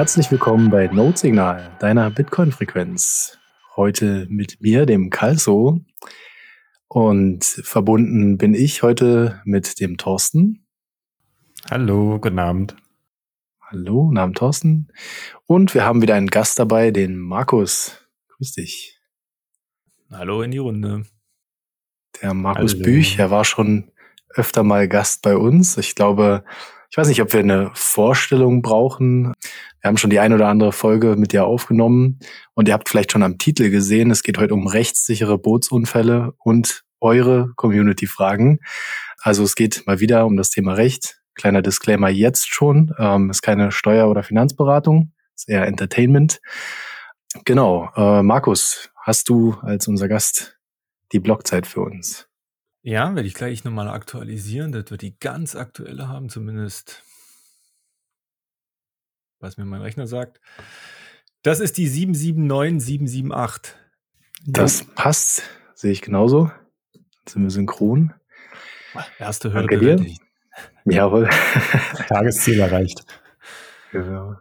Herzlich willkommen bei Notsignal, deiner Bitcoin-Frequenz. Heute mit mir, dem Kalso. Und verbunden bin ich heute mit dem Thorsten. Hallo, guten Abend. Hallo, guten Abend, Thorsten. Und wir haben wieder einen Gast dabei, den Markus. Grüß dich. Hallo in die Runde. Der Markus Hallo. Büch, er war schon öfter mal Gast bei uns. Ich glaube, ich weiß nicht, ob wir eine Vorstellung brauchen. Wir haben schon die ein oder andere Folge mit dir aufgenommen und ihr habt vielleicht schon am Titel gesehen, es geht heute um rechtssichere Bootsunfälle und eure Community-Fragen. Also es geht mal wieder um das Thema Recht. Kleiner Disclaimer jetzt schon, ähm, ist keine Steuer- oder Finanzberatung, ist eher Entertainment. Genau, äh, Markus, hast du als unser Gast die Blockzeit für uns? Ja, werde ich gleich nochmal aktualisieren, dass wir die ganz aktuelle haben, zumindest was mir mein Rechner sagt. Das ist die 779778. Das passt, sehe ich genauso. Jetzt sind wir synchron. Erste Hürde bewältigt. Jawohl. Tagesziel erreicht. Genau.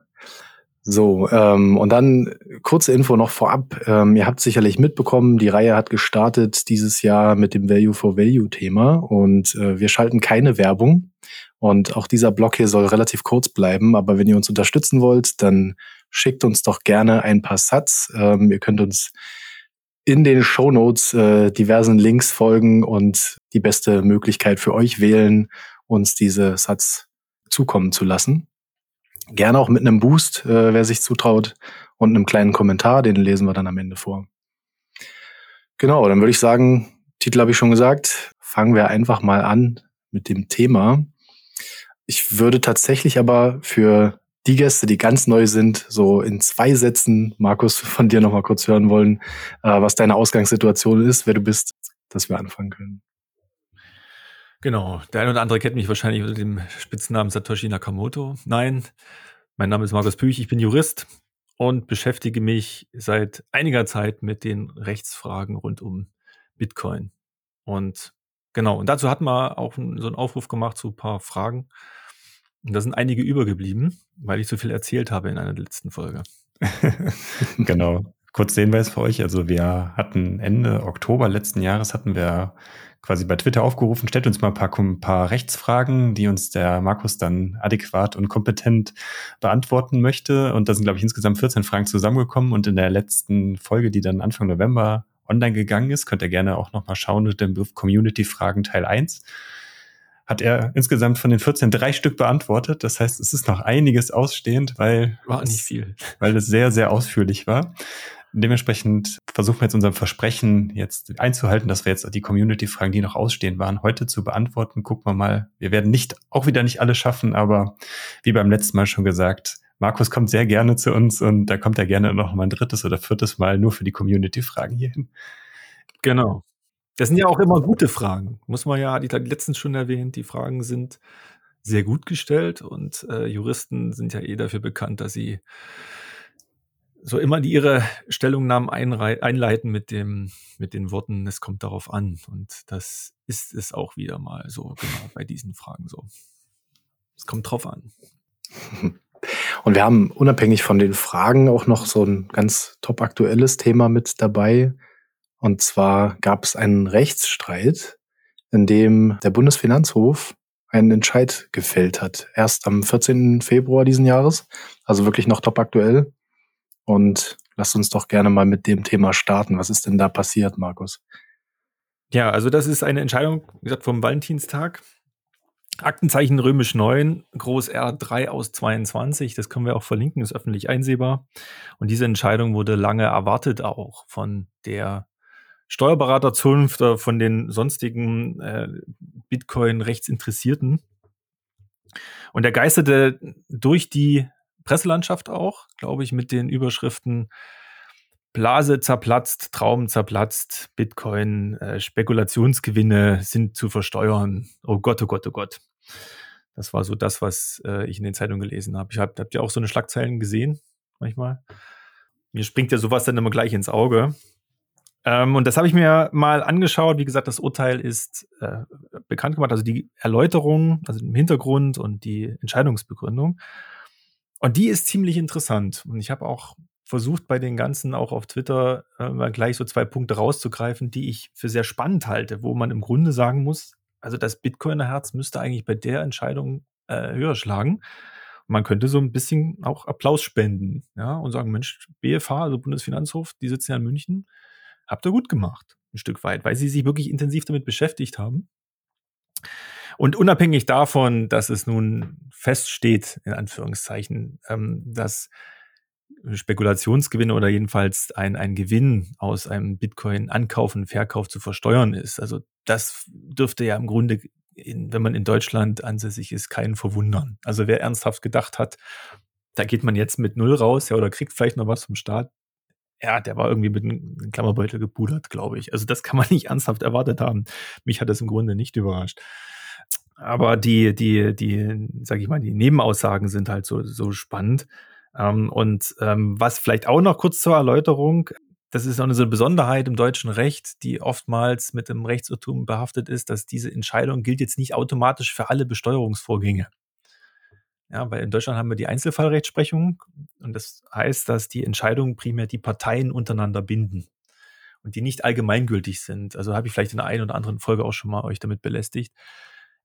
So, ähm, und dann kurze Info noch vorab. Ähm, ihr habt sicherlich mitbekommen, die Reihe hat gestartet dieses Jahr mit dem Value for Value Thema und äh, wir schalten keine Werbung. Und auch dieser Blog hier soll relativ kurz bleiben, aber wenn ihr uns unterstützen wollt, dann schickt uns doch gerne ein paar Sats. Ähm, ihr könnt uns in den Show Notes äh, diversen Links folgen und die beste Möglichkeit für euch wählen, uns diese Sats zukommen zu lassen. Gerne auch mit einem Boost, äh, wer sich zutraut, und einem kleinen Kommentar, den lesen wir dann am Ende vor. Genau, dann würde ich sagen, Titel habe ich schon gesagt, fangen wir einfach mal an mit dem Thema. Ich würde tatsächlich aber für die Gäste, die ganz neu sind, so in zwei Sätzen, Markus, von dir nochmal kurz hören wollen, äh, was deine Ausgangssituation ist, wer du bist, dass wir anfangen können. Genau. Der eine oder andere kennt mich wahrscheinlich unter dem Spitznamen Satoshi Nakamoto. Nein, mein Name ist Markus Püch, ich bin Jurist und beschäftige mich seit einiger Zeit mit den Rechtsfragen rund um Bitcoin. Und genau, und dazu hatten wir auch so einen Aufruf gemacht zu ein paar Fragen. Und da sind einige übergeblieben, weil ich so viel erzählt habe in einer letzten Folge. genau. Kurz den Hinweis für euch. Also wir hatten Ende Oktober letzten Jahres hatten wir quasi bei Twitter aufgerufen, stellt uns mal ein paar, ein paar Rechtsfragen, die uns der Markus dann adäquat und kompetent beantworten möchte. Und da sind, glaube ich, insgesamt 14 Fragen zusammengekommen. Und in der letzten Folge, die dann Anfang November online gegangen ist, könnt ihr gerne auch nochmal schauen mit dem Begriff Community-Fragen Teil 1 hat er insgesamt von den 14 drei Stück beantwortet. Das heißt, es ist noch einiges ausstehend, weil war nicht viel, weil es sehr sehr ausführlich war. Dementsprechend versuchen wir jetzt unserem Versprechen jetzt einzuhalten, dass wir jetzt die Community-Fragen, die noch ausstehen waren, heute zu beantworten. Gucken wir mal. Wir werden nicht, auch wieder nicht alle schaffen, aber wie beim letzten Mal schon gesagt, Markus kommt sehr gerne zu uns und da kommt er gerne noch mal ein drittes oder viertes Mal nur für die Community-Fragen hierhin. Genau. Das sind ja auch immer gute Fragen. Muss man ja, die letztens schon erwähnt, die Fragen sind sehr gut gestellt und äh, Juristen sind ja eh dafür bekannt, dass sie so immer die ihre Stellungnahmen einleiten mit dem, mit den Worten, es kommt darauf an. Und das ist es auch wieder mal so, genau, bei diesen Fragen so. Es kommt drauf an. Und wir haben unabhängig von den Fragen auch noch so ein ganz top aktuelles Thema mit dabei. Und zwar gab es einen Rechtsstreit, in dem der Bundesfinanzhof einen Entscheid gefällt hat. Erst am 14. Februar diesen Jahres, also wirklich noch top aktuell. Und lasst uns doch gerne mal mit dem Thema starten. Was ist denn da passiert, Markus? Ja, also das ist eine Entscheidung, wie gesagt, vom Valentinstag. Aktenzeichen römisch 9, Groß R 3 aus 22, das können wir auch verlinken, ist öffentlich einsehbar. Und diese Entscheidung wurde lange erwartet auch von der Steuerberaterzunft oder von den sonstigen äh, Bitcoin-Rechtsinteressierten. Und er geisterte durch die Presselandschaft auch, glaube ich, mit den Überschriften Blase zerplatzt, Traum zerplatzt, Bitcoin, äh, Spekulationsgewinne sind zu versteuern. Oh Gott, oh Gott, oh Gott. Das war so das, was äh, ich in den Zeitungen gelesen habe. Ich hab, habt ihr auch so eine Schlagzeilen gesehen manchmal? Mir springt ja sowas dann immer gleich ins Auge. Ähm, und das habe ich mir mal angeschaut. Wie gesagt, das Urteil ist äh, bekannt gemacht, also die Erläuterung, also im Hintergrund und die Entscheidungsbegründung. Und die ist ziemlich interessant. Und ich habe auch versucht, bei den ganzen auch auf Twitter äh, gleich so zwei Punkte rauszugreifen, die ich für sehr spannend halte, wo man im Grunde sagen muss, also das Bitcoiner-Herz müsste eigentlich bei der Entscheidung äh, höher schlagen. Man könnte so ein bisschen auch Applaus spenden, ja, und sagen, Mensch, BFH, also Bundesfinanzhof, die sitzen ja in München, habt ihr gut gemacht, ein Stück weit, weil sie sich wirklich intensiv damit beschäftigt haben. Und unabhängig davon, dass es nun feststeht, in Anführungszeichen, ähm, dass Spekulationsgewinne oder jedenfalls ein, ein Gewinn aus einem Bitcoin-Ankauf und Verkauf zu versteuern ist. Also das dürfte ja im Grunde, in, wenn man in Deutschland ansässig ist, keinen verwundern. Also wer ernsthaft gedacht hat, da geht man jetzt mit Null raus, ja, oder kriegt vielleicht noch was vom Staat, ja, der war irgendwie mit einem Klammerbeutel gepudert, glaube ich. Also das kann man nicht ernsthaft erwartet haben. Mich hat das im Grunde nicht überrascht. Aber die, die, die, sag ich mal, die Nebenaussagen sind halt so, so spannend. Ähm, und ähm, was vielleicht auch noch kurz zur Erläuterung, das ist auch eine so eine Besonderheit im deutschen Recht, die oftmals mit dem Rechtsirrtum behaftet ist, dass diese Entscheidung gilt jetzt nicht automatisch für alle Besteuerungsvorgänge. Ja, weil in Deutschland haben wir die Einzelfallrechtsprechung und das heißt, dass die Entscheidungen primär die Parteien untereinander binden und die nicht allgemeingültig sind. Also habe ich vielleicht in der einen oder anderen Folge auch schon mal euch damit belästigt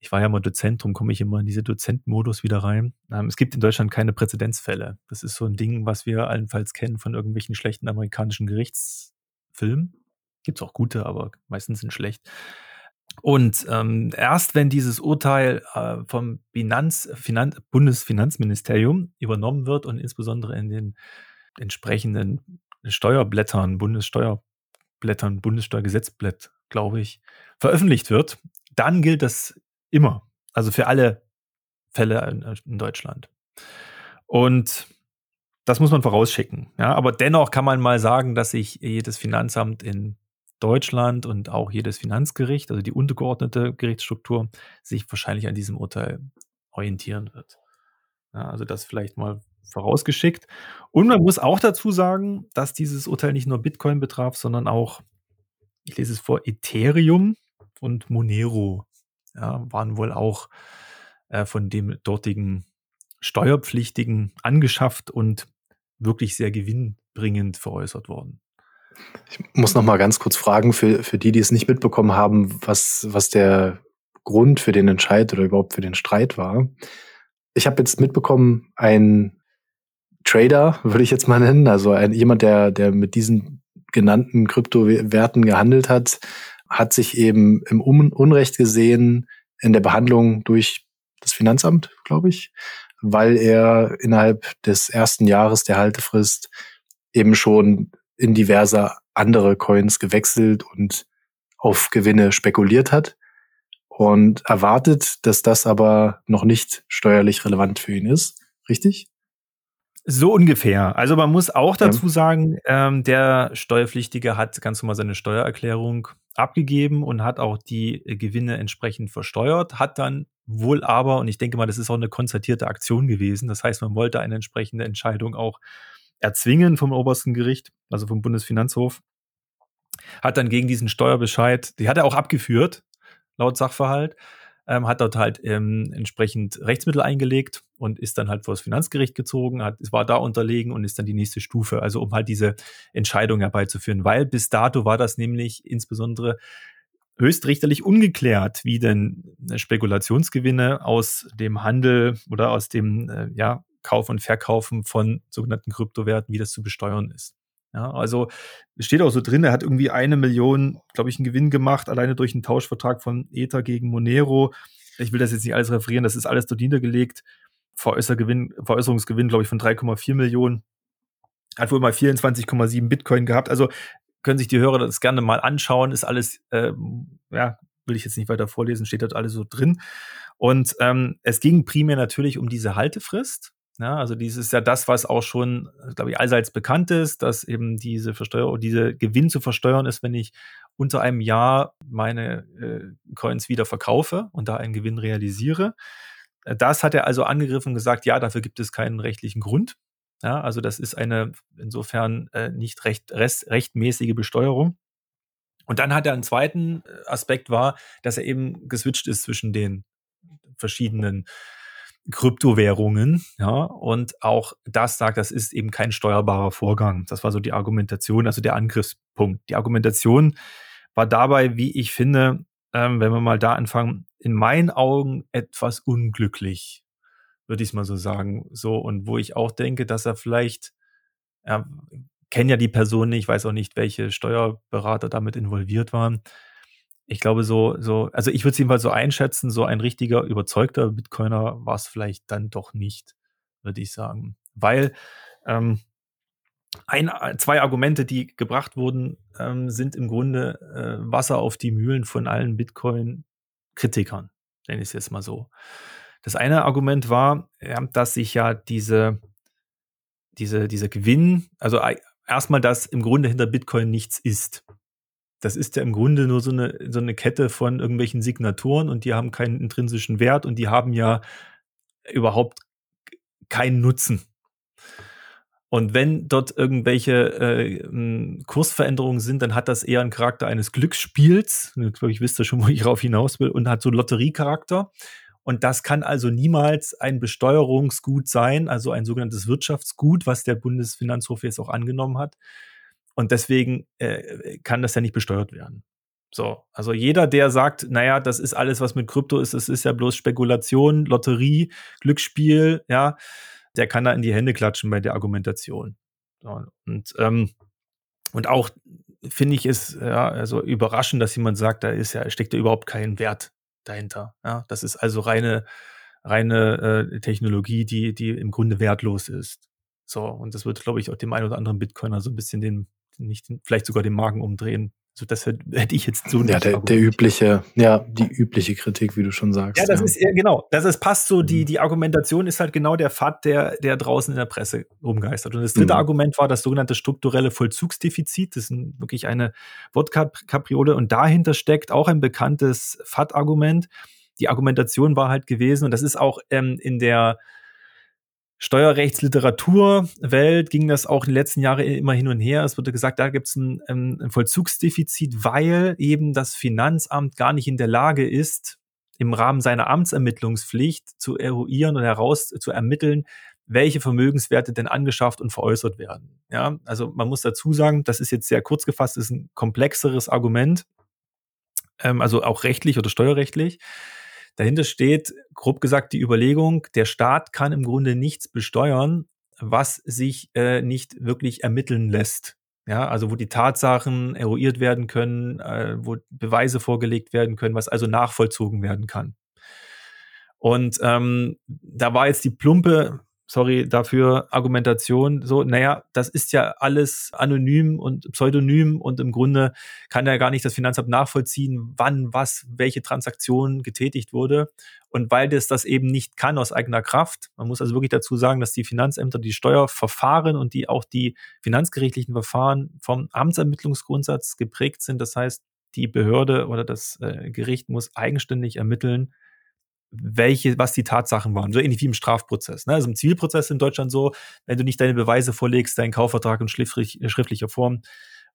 ich war ja mal Dozent, darum komme ich immer in diese Dozentenmodus wieder rein. Ähm, es gibt in Deutschland keine Präzedenzfälle. Das ist so ein Ding, was wir allenfalls kennen von irgendwelchen schlechten amerikanischen Gerichtsfilmen. Gibt es auch gute, aber meistens sind schlecht. Und ähm, erst wenn dieses Urteil äh, vom Finanz, Finan Bundesfinanzministerium übernommen wird und insbesondere in den entsprechenden Steuerblättern, Bundessteuerblättern, Bundessteuergesetzblatt, glaube ich, veröffentlicht wird, dann gilt das Immer. Also für alle Fälle in, Deutschland. Und das muss man vorausschicken. Ja, aber dennoch kann man mal sagen, dass sich jedes Finanzamt in Deutschland und auch jedes Finanzgericht, also die untergeordnete Gerichtsstruktur, sich wahrscheinlich an diesem Urteil orientieren wird. Ja, also das vielleicht mal vorausgeschickt. Und man muss auch dazu sagen, dass dieses Urteil nicht nur Bitcoin betraf, sondern auch, ich lese es vor, Ethereum und Monero ja, waren wohl auch äh, von dem dortigen Steuerpflichtigen angeschafft und wirklich sehr gewinnbringend veräußert worden. Ich muss noch mal ganz kurz fragen für, für die, die es nicht mitbekommen haben, was, was der Grund für den Entscheid oder überhaupt für den Streit war. Ich habe jetzt mitbekommen, ein Trader, würde ich jetzt mal nennen, also ein, jemand, der, der mit diesen genannten Kryptowerten gehandelt hat, hat sich eben im Unrecht gesehen in der Behandlung durch das Finanzamt, glaube ich, weil er innerhalb des ersten Jahres der Haltefrist eben schon in diverse andere Coins gewechselt und auf Gewinne spekuliert hat und erwartet, dass das aber noch nicht steuerlich relevant für ihn ist. Richtig? So ungefähr. Also man muss auch dazu sagen, ähm, der Steuerpflichtige hat ganz normal seine Steuererklärung abgegeben und hat auch die äh, Gewinne entsprechend versteuert, hat dann wohl aber, und ich denke mal, das ist auch eine konzertierte Aktion gewesen, das heißt, man wollte eine entsprechende Entscheidung auch erzwingen vom obersten Gericht, also vom Bundesfinanzhof, hat dann gegen diesen Steuerbescheid, die hat er auch abgeführt, laut Sachverhalt, ähm, hat dort halt ähm, entsprechend Rechtsmittel eingelegt und ist dann halt vor das Finanzgericht gezogen, hat, war da unterlegen und ist dann die nächste Stufe, also um halt diese Entscheidung herbeizuführen, weil bis dato war das nämlich insbesondere höchstrichterlich ungeklärt, wie denn Spekulationsgewinne aus dem Handel oder aus dem äh, ja, Kauf und Verkaufen von sogenannten Kryptowerten, wie das zu besteuern ist. Ja, also steht auch so drin, er hat irgendwie eine Million, glaube ich, einen Gewinn gemacht, alleine durch einen Tauschvertrag von Ether gegen Monero. Ich will das jetzt nicht alles referieren, das ist alles dort niedergelegt. Veräußergewinn, Veräußerungsgewinn, glaube ich, von 3,4 Millionen. Hat wohl mal 24,7 Bitcoin gehabt. Also können sich die Hörer das gerne mal anschauen. Ist alles, ähm, ja, will ich jetzt nicht weiter vorlesen, steht dort alles so drin. Und ähm, es ging primär natürlich um diese Haltefrist. Ja, also dieses ist ja das, was auch schon, glaube ich, allseits bekannt ist, dass eben diese Versteuerung, diese Gewinn zu versteuern ist, wenn ich unter einem Jahr meine äh, Coins wieder verkaufe und da einen Gewinn realisiere. Äh, das hat er also angegriffen und gesagt, ja, dafür gibt es keinen rechtlichen Grund. Ja, also das ist eine insofern äh, nicht recht, rest, rechtmäßige Besteuerung. Und dann hat er einen zweiten äh, Aspekt war, dass er eben geswitcht ist zwischen den verschiedenen Kryptowährungen, ja, und auch das sagt, das ist eben kein steuerbarer Vorgang. Das war so die Argumentation, also der Angriffspunkt. Die Argumentation war dabei, wie ich finde, ähm, wenn wir mal da anfangen, in meinen Augen etwas unglücklich, würde ich es mal so sagen. So, und wo ich auch denke, dass er vielleicht, ja, kenne ja die Person nicht, weiß auch nicht, welche Steuerberater damit involviert waren. Ich glaube, so, so, also ich würde es jedenfalls so einschätzen, so ein richtiger, überzeugter Bitcoiner war es vielleicht dann doch nicht, würde ich sagen. Weil ähm, ein, zwei Argumente, die gebracht wurden, ähm, sind im Grunde äh, Wasser auf die Mühlen von allen Bitcoin-Kritikern, nenne ich es jetzt mal so. Das eine Argument war, dass sich ja diese, diese, diese Gewinn, also erstmal, dass im Grunde hinter Bitcoin nichts ist. Das ist ja im Grunde nur so eine, so eine Kette von irgendwelchen Signaturen und die haben keinen intrinsischen Wert und die haben ja überhaupt keinen Nutzen. Und wenn dort irgendwelche äh, Kursveränderungen sind, dann hat das eher einen Charakter eines Glücksspiels. Ich glaube, ich wisst schon, wo ich darauf hinaus will, und hat so Lotteriecharakter. Und das kann also niemals ein Besteuerungsgut sein, also ein sogenanntes Wirtschaftsgut, was der Bundesfinanzhof jetzt auch angenommen hat. Und deswegen äh, kann das ja nicht besteuert werden. So, also jeder, der sagt, naja, das ist alles, was mit Krypto ist, es ist ja bloß Spekulation, Lotterie, Glücksspiel, ja, der kann da in die Hände klatschen bei der Argumentation. Und, ähm, und auch finde ich es ja, also überraschend, dass jemand sagt, da ist ja, steckt ja überhaupt kein Wert dahinter. Ja, das ist also reine, reine äh, Technologie, die, die im Grunde wertlos ist. So, und das wird, glaube ich, auch dem einen oder anderen Bitcoiner so ein bisschen den, nicht, vielleicht sogar den Magen umdrehen, so, das hätte ich jetzt so nicht. Ja, der, der übliche, ja, die übliche Kritik, wie du schon sagst. Ja, das ja. ist ja genau. Das ist, passt so, die, mhm. die Argumentation ist halt genau der Pfad, der, der draußen in der Presse rumgeistert. Und das dritte mhm. Argument war das sogenannte strukturelle Vollzugsdefizit. Das ist ein, wirklich eine Wortkapriole. Und dahinter steckt auch ein bekanntes FAT-Argument. Die Argumentation war halt gewesen, und das ist auch ähm, in der Steuerrechtsliteraturwelt ging das auch in den letzten Jahren immer hin und her. Es wurde gesagt, da gibt es ein, ein, Vollzugsdefizit, weil eben das Finanzamt gar nicht in der Lage ist, im Rahmen seiner Amtsermittlungspflicht zu eruieren und heraus zu ermitteln, welche Vermögenswerte denn angeschafft und veräußert werden. Ja, also man muss dazu sagen, das ist jetzt sehr kurz gefasst, ist ein komplexeres Argument, ähm, also auch rechtlich oder steuerrechtlich. Dahinter steht, grob gesagt, die Überlegung, der Staat kann im Grunde nichts besteuern, was sich äh, nicht wirklich ermitteln lässt. Ja, also wo die Tatsachen eruiert werden können, äh, wo Beweise vorgelegt werden können, was also nachvollzogen werden kann. Und ähm, da war jetzt die plumpe sorry dafür, Argumentation, so, naja, das ist ja alles anonym und pseudonym und im Grunde kann ja gar nicht das Finanzamt nachvollziehen, wann, was, welche Transaktion getätigt wurde. Und weil das das eben nicht kann aus eigener Kraft, man muss also wirklich dazu sagen, dass die Finanzämter die Steuerverfahren und die auch die finanzgerichtlichen Verfahren vom Amtsermittlungsgrundsatz geprägt sind. Das heißt, die Behörde oder das äh, Gericht muss eigenständig ermitteln, welche, was die Tatsachen waren. So ähnlich wie im Strafprozess. Ne? Also im Zivilprozess in Deutschland so, wenn du nicht deine Beweise vorlegst, deinen Kaufvertrag in äh, schriftlicher Form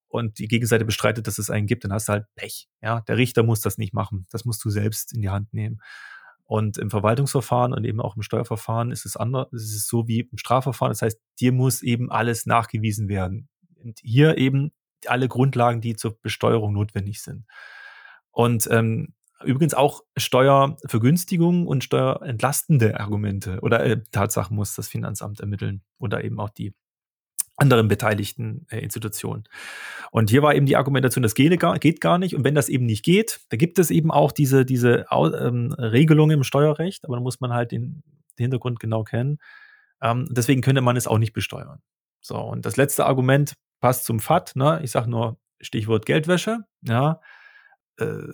und die Gegenseite bestreitet, dass es einen gibt, dann hast du halt Pech. Ja, der Richter muss das nicht machen. Das musst du selbst in die Hand nehmen. Und im Verwaltungsverfahren und eben auch im Steuerverfahren ist es anders. Es ist so wie im Strafverfahren. Das heißt, dir muss eben alles nachgewiesen werden. Und hier eben alle Grundlagen, die zur Besteuerung notwendig sind. Und ähm, Übrigens auch Steuervergünstigungen und steuerentlastende Argumente oder äh, Tatsachen muss das Finanzamt ermitteln oder eben auch die anderen beteiligten äh, Institutionen. Und hier war eben die Argumentation, das geht gar, geht gar nicht. Und wenn das eben nicht geht, da gibt es eben auch diese, diese ähm, Regelungen im Steuerrecht, aber da muss man halt den, den Hintergrund genau kennen. Ähm, deswegen könnte man es auch nicht besteuern. So, und das letzte Argument passt zum FAT. Ne? Ich sage nur Stichwort Geldwäsche. Ja, äh,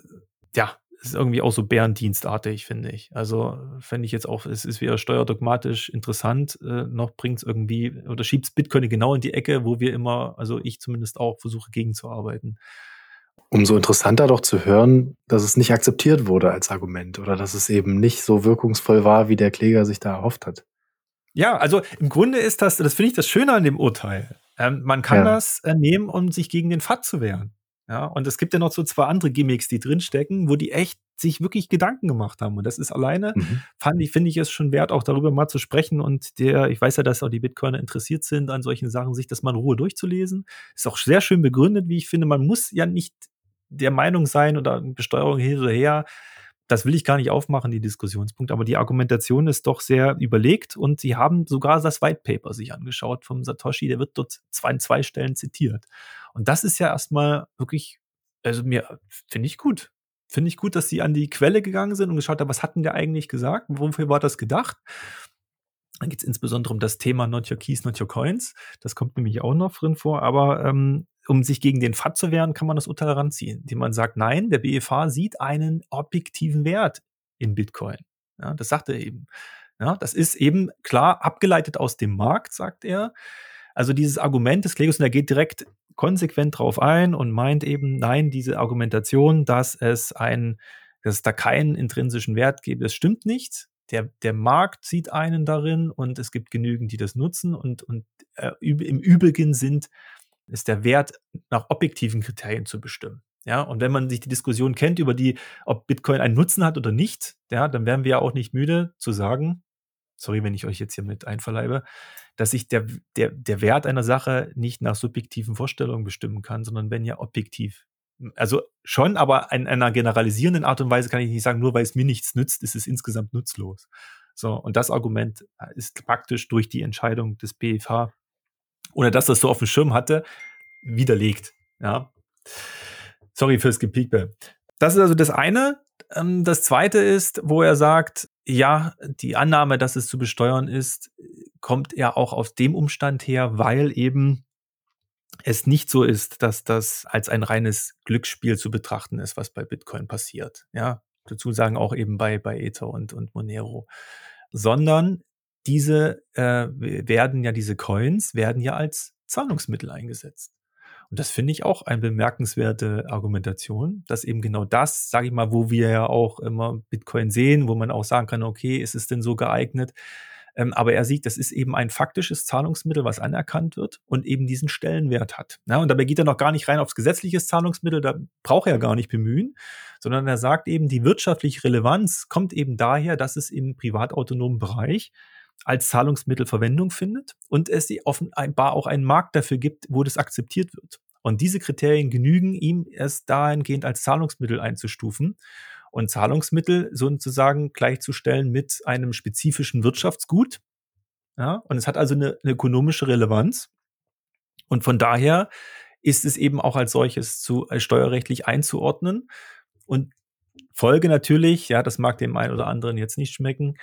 ja, ist irgendwie auch so bärendienstartig, finde ich. Also fände ich jetzt auch, es ist weder steuerdogmatisch interessant, äh, noch bringt es irgendwie oder schiebt es Bitcoin genau in die Ecke, wo wir immer, also ich zumindest auch versuche gegenzuarbeiten. Umso interessanter doch zu hören, dass es nicht akzeptiert wurde als Argument oder dass es eben nicht so wirkungsvoll war, wie der Kläger sich da erhofft hat. Ja, also im Grunde ist das, das finde ich das Schöne an dem Urteil. Ähm, man kann ja. das äh, nehmen, um sich gegen den FAT zu wehren. Ja, und es gibt ja noch so zwei andere Gimmicks, die drinstecken, wo die echt sich wirklich Gedanken gemacht haben. Und das ist alleine, mhm. fand ich, finde ich es schon wert, auch darüber mal zu sprechen. Und der, ich weiß ja, dass auch die Bitcoiner interessiert sind an solchen Sachen, sich das mal in Ruhe durchzulesen. Ist auch sehr schön begründet, wie ich finde. Man muss ja nicht der Meinung sein oder Besteuerung hin oder her. Das will ich gar nicht aufmachen, die Diskussionspunkte, aber die Argumentation ist doch sehr überlegt und sie haben sogar das White Paper sich angeschaut vom Satoshi, der wird dort zwei, zwei Stellen zitiert. Und das ist ja erstmal wirklich, also mir, finde ich gut. Finde ich gut, dass sie an die Quelle gegangen sind und geschaut haben, was hatten der eigentlich gesagt? Wofür war das gedacht? Dann geht es insbesondere um das Thema Not Your Keys, Not Your Coins. Das kommt nämlich auch noch drin vor. Aber ähm, um sich gegen den FAT zu wehren, kann man das Urteil heranziehen, indem man sagt, nein, der BFH sieht einen objektiven Wert in Bitcoin. Ja, das sagt er eben. Ja, das ist eben klar abgeleitet aus dem Markt, sagt er. Also dieses Argument des Klegers, und er geht direkt konsequent drauf ein und meint eben, nein, diese Argumentation, dass es ein, dass es da keinen intrinsischen Wert gibt, das stimmt nicht. Der, der Markt sieht einen darin und es gibt genügend, die das nutzen und, und äh, im Übrigen sind, ist der Wert nach objektiven Kriterien zu bestimmen. Ja, und wenn man sich die Diskussion kennt über die, ob Bitcoin einen Nutzen hat oder nicht, ja, dann wären wir ja auch nicht müde zu sagen, sorry, wenn ich euch jetzt hier mit einverleibe, dass ich der, der, der Wert einer Sache nicht nach subjektiven Vorstellungen bestimmen kann, sondern wenn ja objektiv. Also schon, aber in einer generalisierenden Art und Weise kann ich nicht sagen, nur weil es mir nichts nützt, ist es insgesamt nutzlos. So, und das Argument ist praktisch durch die Entscheidung des BFH, ohne dass das so auf dem Schirm hatte, widerlegt. Ja. Sorry fürs Gepiekbe. Das ist also das eine. Ähm, das zweite ist, wo er sagt, ja, die Annahme, dass es zu besteuern ist, kommt ja auch aus dem Umstand her, weil eben es nicht so ist, dass das als ein reines Glücksspiel zu betrachten ist, was bei Bitcoin passiert. Ja, dazu sagen auch eben bei, bei Ether und, und Monero. Sondern diese äh, werden ja, diese Coins werden ja als Zahlungsmittel eingesetzt. Und das finde ich auch eine bemerkenswerte Argumentation, dass eben genau das, sage ich mal, wo wir ja auch immer Bitcoin sehen, wo man auch sagen kann, okay, ist es denn so geeignet? Ähm, aber er sieht, das ist eben ein faktisches Zahlungsmittel, was anerkannt wird und eben diesen Stellenwert hat. Ja, und dabei geht er noch gar nicht rein aufs gesetzliche Zahlungsmittel, da braucht er gar nicht bemühen, sondern er sagt eben, die wirtschaftliche Relevanz kommt eben daher, dass es im privatautonomen Bereich als Zahlungsmittel Verwendung findet und es offenbar auch einen Markt dafür gibt, wo das akzeptiert wird. Und diese Kriterien genügen ihm erst dahingehend als Zahlungsmittel einzustufen und Zahlungsmittel sozusagen gleichzustellen mit einem spezifischen Wirtschaftsgut. Ja, und es hat also eine, eine ökonomische Relevanz. Und von daher ist es eben auch als solches zu äh, steuerrechtlich einzuordnen. Und Folge natürlich, ja, das mag dem einen oder anderen jetzt nicht schmecken,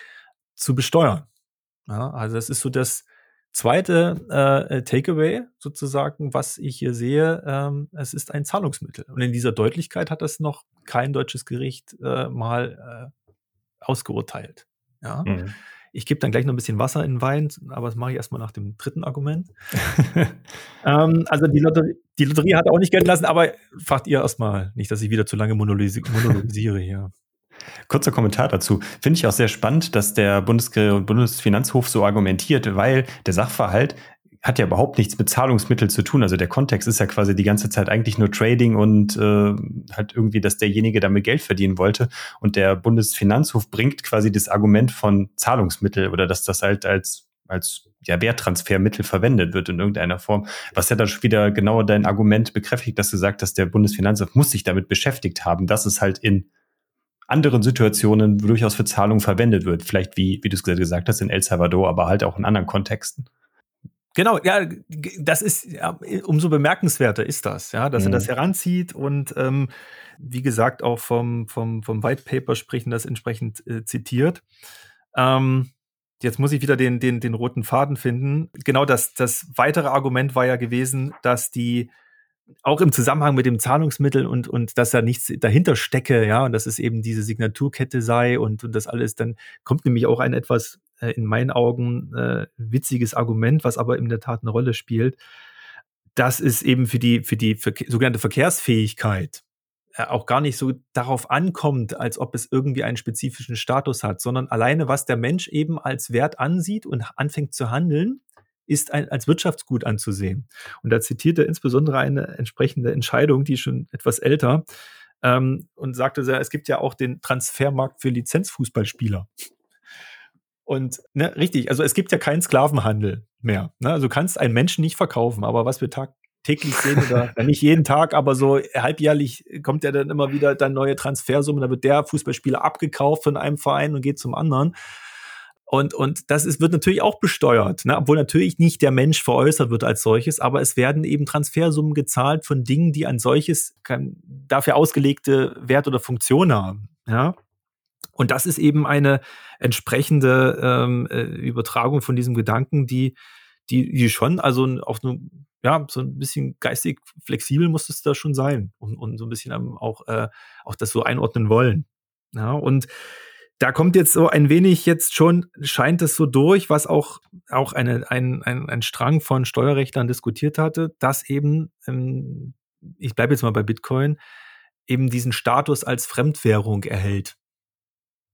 zu besteuern. Ja, also das ist so das zweite äh, Takeaway sozusagen, was ich hier sehe. Ähm, es ist ein Zahlungsmittel. Und in dieser Deutlichkeit hat das noch kein deutsches Gericht äh, mal äh, ausgeurteilt. Ja. Mhm. Ich gebe dann gleich noch ein bisschen Wasser in den Wein, aber das mache ich erstmal nach dem dritten Argument. ähm, also die Lotterie, die Lotterie hat auch nicht gelten lassen, aber fragt ihr erstmal nicht, dass ich wieder zu lange monologisiere hier. Kurzer Kommentar dazu. Finde ich auch sehr spannend, dass der Bundesger Bundesfinanzhof so argumentiert, weil der Sachverhalt hat ja überhaupt nichts mit Zahlungsmitteln zu tun. Also der Kontext ist ja quasi die ganze Zeit eigentlich nur Trading und äh, halt irgendwie, dass derjenige damit Geld verdienen wollte. Und der Bundesfinanzhof bringt quasi das Argument von Zahlungsmittel oder dass das halt als als ja, Werttransfermittel verwendet wird in irgendeiner Form. Was ja dann schon wieder genau dein Argument bekräftigt, dass du sagst, dass der Bundesfinanzhof muss sich damit beschäftigt haben, dass es halt in anderen Situationen durchaus für Zahlungen verwendet wird. Vielleicht wie, wie du es gesagt hast, in El Salvador, aber halt auch in anderen Kontexten. Genau, ja, das ist ja, umso bemerkenswerter ist das, ja, dass mhm. er das heranzieht und ähm, wie gesagt auch vom, vom, vom White Paper sprechen das entsprechend äh, zitiert. Ähm, jetzt muss ich wieder den, den, den roten Faden finden. Genau das, das weitere Argument war ja gewesen, dass die auch im Zusammenhang mit dem Zahlungsmittel und, und dass da nichts dahinter stecke, ja, und dass es eben diese Signaturkette sei und, und das alles, dann kommt nämlich auch ein etwas äh, in meinen Augen äh, witziges Argument, was aber in der Tat eine Rolle spielt. dass es eben für die, für die Verke sogenannte Verkehrsfähigkeit äh, auch gar nicht so darauf ankommt, als ob es irgendwie einen spezifischen Status hat, sondern alleine, was der Mensch eben als Wert ansieht und anfängt zu handeln, ist ein, als Wirtschaftsgut anzusehen. Und da zitiert er insbesondere eine entsprechende Entscheidung, die schon etwas älter, ähm, und sagte, es gibt ja auch den Transfermarkt für Lizenzfußballspieler. Und ne, richtig, also es gibt ja keinen Sklavenhandel mehr. Ne? Also du kannst einen Menschen nicht verkaufen, aber was wir tagtäglich sehen oder nicht jeden Tag, aber so halbjährlich kommt ja dann immer wieder dann neue Transfersummen, da wird der Fußballspieler abgekauft von einem Verein und geht zum anderen. Und, und das ist, wird natürlich auch besteuert, ne? obwohl natürlich nicht der Mensch veräußert wird als solches, aber es werden eben Transfersummen gezahlt von Dingen, die ein solches kann, dafür ausgelegte Wert oder Funktion haben. Ja? Und das ist eben eine entsprechende ähm, äh, Übertragung von diesem Gedanken, die, die, die schon, also auch nur, ja, so ein bisschen geistig flexibel muss es da schon sein und, und so ein bisschen auch, äh, auch das so einordnen wollen. Ja, und da kommt jetzt so ein wenig jetzt schon, scheint es so durch, was auch, auch eine, ein, ein, ein Strang von Steuerrechtlern diskutiert hatte, dass eben, ähm, ich bleibe jetzt mal bei Bitcoin, eben diesen Status als Fremdwährung erhält.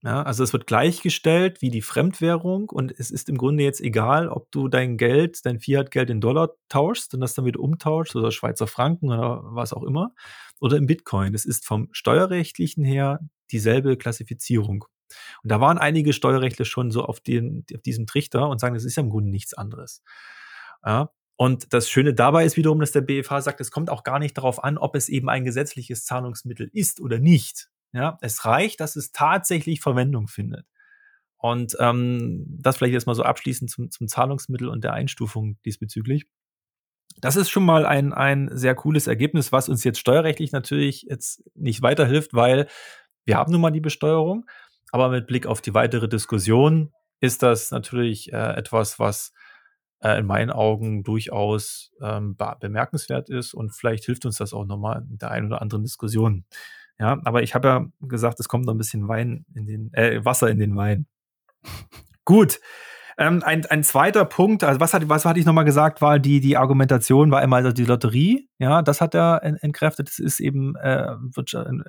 Ja, also es wird gleichgestellt wie die Fremdwährung und es ist im Grunde jetzt egal, ob du dein Geld, dein Fiat-Geld in Dollar tauschst und das dann wieder umtauschst oder Schweizer Franken oder was auch immer oder im Bitcoin. Es ist vom steuerrechtlichen her dieselbe Klassifizierung. Und da waren einige Steuerrechtler schon so auf, den, auf diesem Trichter und sagen, das ist ja im Grunde nichts anderes. Ja, und das Schöne dabei ist wiederum, dass der BFH sagt, es kommt auch gar nicht darauf an, ob es eben ein gesetzliches Zahlungsmittel ist oder nicht. Ja, es reicht, dass es tatsächlich Verwendung findet. Und ähm, das vielleicht jetzt mal so abschließend zum, zum Zahlungsmittel und der Einstufung diesbezüglich. Das ist schon mal ein, ein sehr cooles Ergebnis, was uns jetzt steuerrechtlich natürlich jetzt nicht weiterhilft, weil wir haben nun mal die Besteuerung. Aber mit Blick auf die weitere Diskussion ist das natürlich äh, etwas, was äh, in meinen Augen durchaus ähm, bemerkenswert ist und vielleicht hilft uns das auch nochmal in der einen oder anderen Diskussion. Ja, aber ich habe ja gesagt, es kommt noch ein bisschen Wein in den, äh, Wasser in den Wein. Gut. Ähm, ein, ein zweiter Punkt, also was, hat, was hatte ich nochmal gesagt, war die, die Argumentation, war einmal also die Lotterie, ja, das hat er entkräftet, das ist eben äh,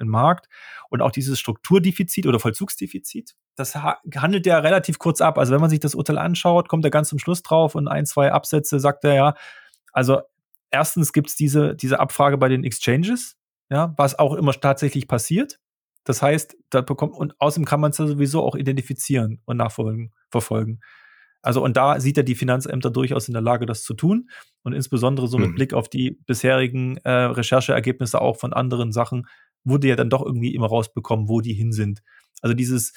im Markt und auch dieses Strukturdefizit oder Vollzugsdefizit, das handelt er relativ kurz ab. Also wenn man sich das Urteil anschaut, kommt er ganz zum Schluss drauf und ein, zwei Absätze sagt er ja, also erstens gibt es diese, diese Abfrage bei den Exchanges, ja, was auch immer tatsächlich passiert. Das heißt, da bekommt, und außerdem kann man es ja sowieso auch identifizieren und nachfolgen, verfolgen. Also, und da sieht er die Finanzämter durchaus in der Lage, das zu tun. Und insbesondere so mit hm. Blick auf die bisherigen äh, Rechercheergebnisse auch von anderen Sachen, wurde ja dann doch irgendwie immer rausbekommen, wo die hin sind. Also dieses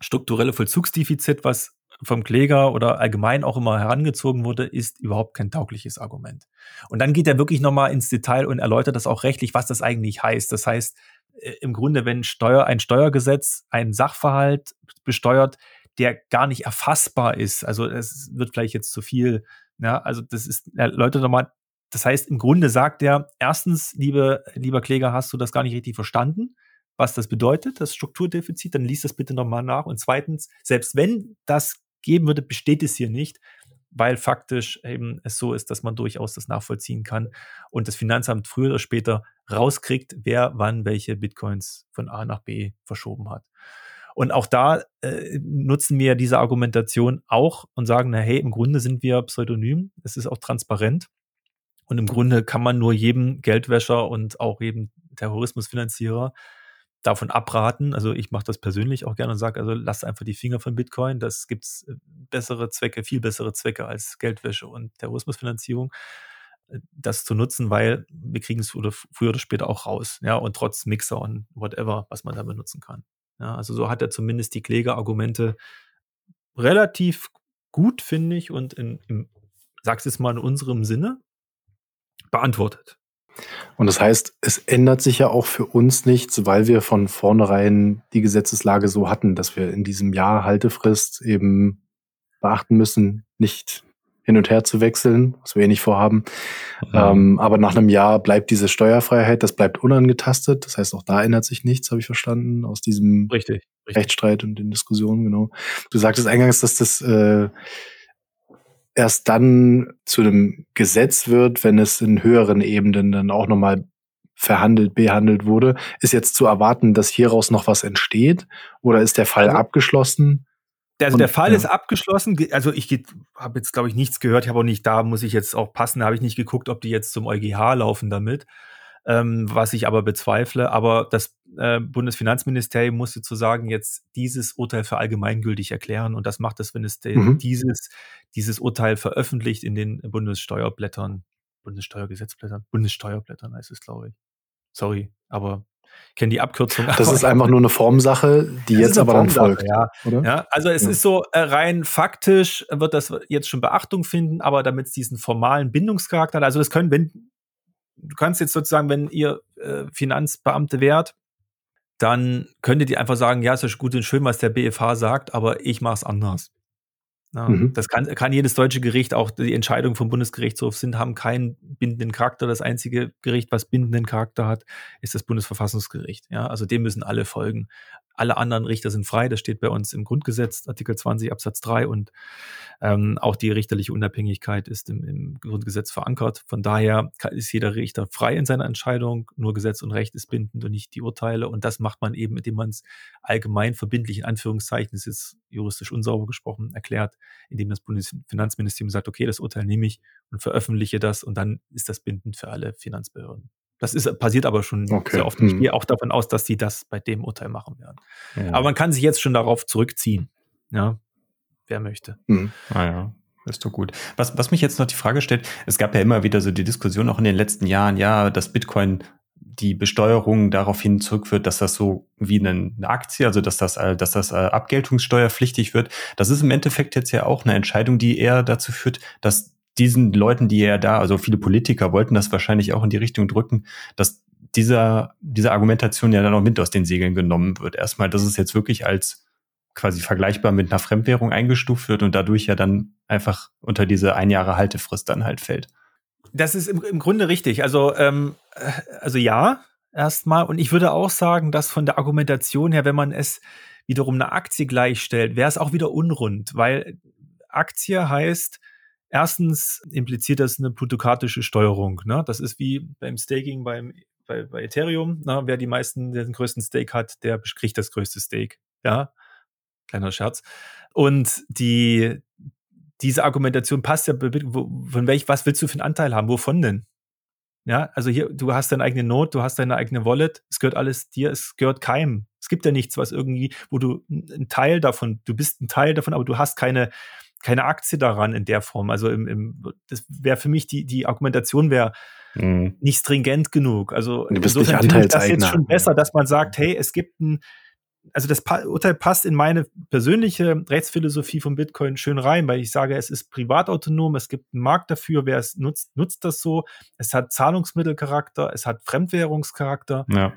strukturelle Vollzugsdefizit, was vom Kläger oder allgemein auch immer herangezogen wurde, ist überhaupt kein taugliches Argument. Und dann geht er wirklich nochmal ins Detail und erläutert das auch rechtlich, was das eigentlich heißt. Das heißt, äh, im Grunde, wenn Steuer, ein Steuergesetz einen Sachverhalt besteuert, der gar nicht erfassbar ist. Also es wird vielleicht jetzt zu viel. Ja, also das ist, erläutert nochmal, das heißt, im Grunde sagt er, erstens, liebe, lieber Kläger, hast du das gar nicht richtig verstanden was das bedeutet, das Strukturdefizit, dann liest das bitte nochmal nach. Und zweitens, selbst wenn das geben würde, besteht es hier nicht, weil faktisch eben es so ist, dass man durchaus das nachvollziehen kann und das Finanzamt früher oder später rauskriegt, wer wann welche Bitcoins von A nach B verschoben hat. Und auch da äh, nutzen wir diese Argumentation auch und sagen, na hey, im Grunde sind wir pseudonym, es ist auch transparent. Und im Grunde kann man nur jedem Geldwäscher und auch jedem Terrorismusfinanzierer davon abraten. Also ich mache das persönlich auch gerne und sage, also lasst einfach die Finger von Bitcoin. Das gibt äh, bessere Zwecke, viel bessere Zwecke als Geldwäsche und Terrorismusfinanzierung äh, das zu nutzen, weil wir kriegen es früher oder später auch raus, ja, und trotz Mixer und whatever, was man da benutzen kann. Ja, also so hat er zumindest die Klägerargumente relativ gut, finde ich, und in, im, sag's jetzt mal in unserem Sinne, beantwortet. Und das heißt, es ändert sich ja auch für uns nichts, weil wir von vornherein die Gesetzeslage so hatten, dass wir in diesem Jahr Haltefrist eben beachten müssen, nicht hin und her zu wechseln, was wir eh nicht vorhaben. Mhm. Ähm, aber nach einem Jahr bleibt diese Steuerfreiheit, das bleibt unangetastet. Das heißt, auch da ändert sich nichts, habe ich verstanden, aus diesem richtig, richtig. Rechtsstreit und den Diskussionen, genau. Du sagtest eingangs, dass das äh, erst dann zu einem Gesetz wird, wenn es in höheren Ebenen dann auch nochmal verhandelt, behandelt wurde. Ist jetzt zu erwarten, dass hieraus noch was entsteht? Oder ist der Fall also, abgeschlossen? Also der Fall ja. ist abgeschlossen. Also ich habe jetzt, glaube ich, nichts gehört. Ich habe auch nicht, da muss ich jetzt auch passen, da habe ich nicht geguckt, ob die jetzt zum EuGH laufen damit. ähm, was ich aber bezweifle. Aber das äh, Bundesfinanzministerium muss sozusagen jetzt dieses Urteil für allgemeingültig erklären und das macht es, wenn es mhm. dieses, dieses Urteil veröffentlicht in den Bundessteuerblättern, Bundessteuergesetzblättern, Bundessteuerblättern heißt es, glaube ich. Sorry, aber kenne die Abkürzung. Das ist einfach nur eine Formsache, die jetzt aber dann folgt. Ja. Ja, also es ja. ist so äh, rein faktisch wird das jetzt schon Beachtung finden, aber damit es diesen formalen Bindungscharakter hat, also das können, wenn du kannst jetzt sozusagen, wenn ihr äh, Finanzbeamte wärt, dann könntet ihr einfach sagen, ja, es ist gut und schön, was der BFH sagt, aber ich mache es anders. Ja, mhm. Das kann, kann jedes deutsche Gericht, auch die Entscheidungen vom Bundesgerichtshof sind, haben keinen bindenden Charakter. Das einzige Gericht, was bindenden Charakter hat, ist das Bundesverfassungsgericht. Ja, also dem müssen alle folgen. Alle anderen Richter sind frei, das steht bei uns im Grundgesetz, Artikel 20 Absatz 3 und ähm, auch die richterliche Unabhängigkeit ist im, im Grundgesetz verankert. Von daher ist jeder Richter frei in seiner Entscheidung, nur Gesetz und Recht ist bindend und nicht die Urteile und das macht man eben, indem man es allgemein verbindlich in Anführungszeichen, das ist juristisch unsauber gesprochen, erklärt, indem das Bundesfinanzministerium sagt, okay, das Urteil nehme ich und veröffentliche das und dann ist das bindend für alle Finanzbehörden. Das ist, passiert aber schon okay. sehr oft. Ich hm. gehe auch davon aus, dass sie das bei dem Urteil machen werden. Ja. Aber man kann sich jetzt schon darauf zurückziehen. Ja, wer möchte. Mhm. Ah ja. Ist doch gut. Was, was mich jetzt noch die Frage stellt, es gab ja immer wieder so die Diskussion auch in den letzten Jahren, ja, dass Bitcoin die Besteuerung daraufhin zurückführt, dass das so wie eine, Aktie, also dass das, äh, dass das äh, abgeltungssteuerpflichtig wird. Das ist im Endeffekt jetzt ja auch eine Entscheidung, die eher dazu führt, dass diesen Leuten, die ja da, also viele Politiker wollten das wahrscheinlich auch in die Richtung drücken, dass dieser, diese Argumentation ja dann auch mit aus den Segeln genommen wird. Erstmal, dass es jetzt wirklich als quasi vergleichbar mit einer Fremdwährung eingestuft wird und dadurch ja dann einfach unter diese ein Jahre Haltefrist dann halt fällt. Das ist im, im Grunde richtig. Also, ähm, äh, also ja, erstmal. Und ich würde auch sagen, dass von der Argumentation her, wenn man es wiederum einer Aktie gleichstellt, wäre es auch wieder unrund, weil Aktie heißt, Erstens impliziert das eine plutokratische Steuerung. Ne? Das ist wie beim Staking beim, bei, bei Ethereum. Ne? Wer die meisten, der den größten Stake hat, der kriegt das größte Stake. Ja, kleiner Scherz. Und die, diese Argumentation passt ja, von welch, was willst du für einen Anteil haben? Wovon denn? Ja, also hier, du hast deine eigene Note, du hast deine eigene Wallet, es gehört alles dir, es gehört keinem. Es gibt ja nichts, was irgendwie, wo du ein Teil davon, du bist ein Teil davon, aber du hast keine, keine Aktie daran in der Form. Also im, im das wäre für mich die, die Argumentation wäre mhm. nicht stringent genug. Also du bist insofern finde ich das jetzt schon besser, dass man sagt, hey, es gibt ein, also das Urteil passt in meine persönliche Rechtsphilosophie von Bitcoin schön rein, weil ich sage, es ist privatautonom, es gibt einen Markt dafür, wer es nutzt, nutzt das so. Es hat Zahlungsmittelcharakter, es hat Fremdwährungscharakter. Ja.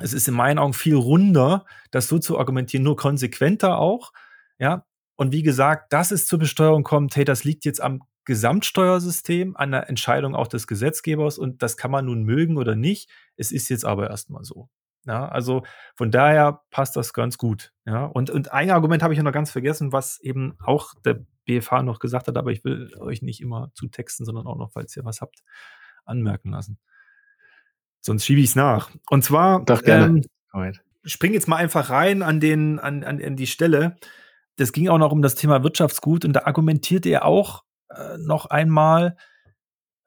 Es ist in meinen Augen viel runder, das so zu argumentieren, nur konsequenter auch. Ja, und wie gesagt, dass es zur Besteuerung kommt, hey, das liegt jetzt am Gesamtsteuersystem, an der Entscheidung auch des Gesetzgebers und das kann man nun mögen oder nicht. Es ist jetzt aber erstmal so. Ja, also von daher passt das ganz gut. Ja, und, und ein Argument habe ich noch ganz vergessen, was eben auch der BFH noch gesagt hat, aber ich will euch nicht immer zutexten, sondern auch noch, falls ihr was habt, anmerken lassen. Sonst schiebe ich es nach. Und zwar, Doch, gerne. Ähm, spring jetzt mal einfach rein an, den, an, an, an die Stelle das ging auch noch um das Thema Wirtschaftsgut und da argumentiert er auch äh, noch einmal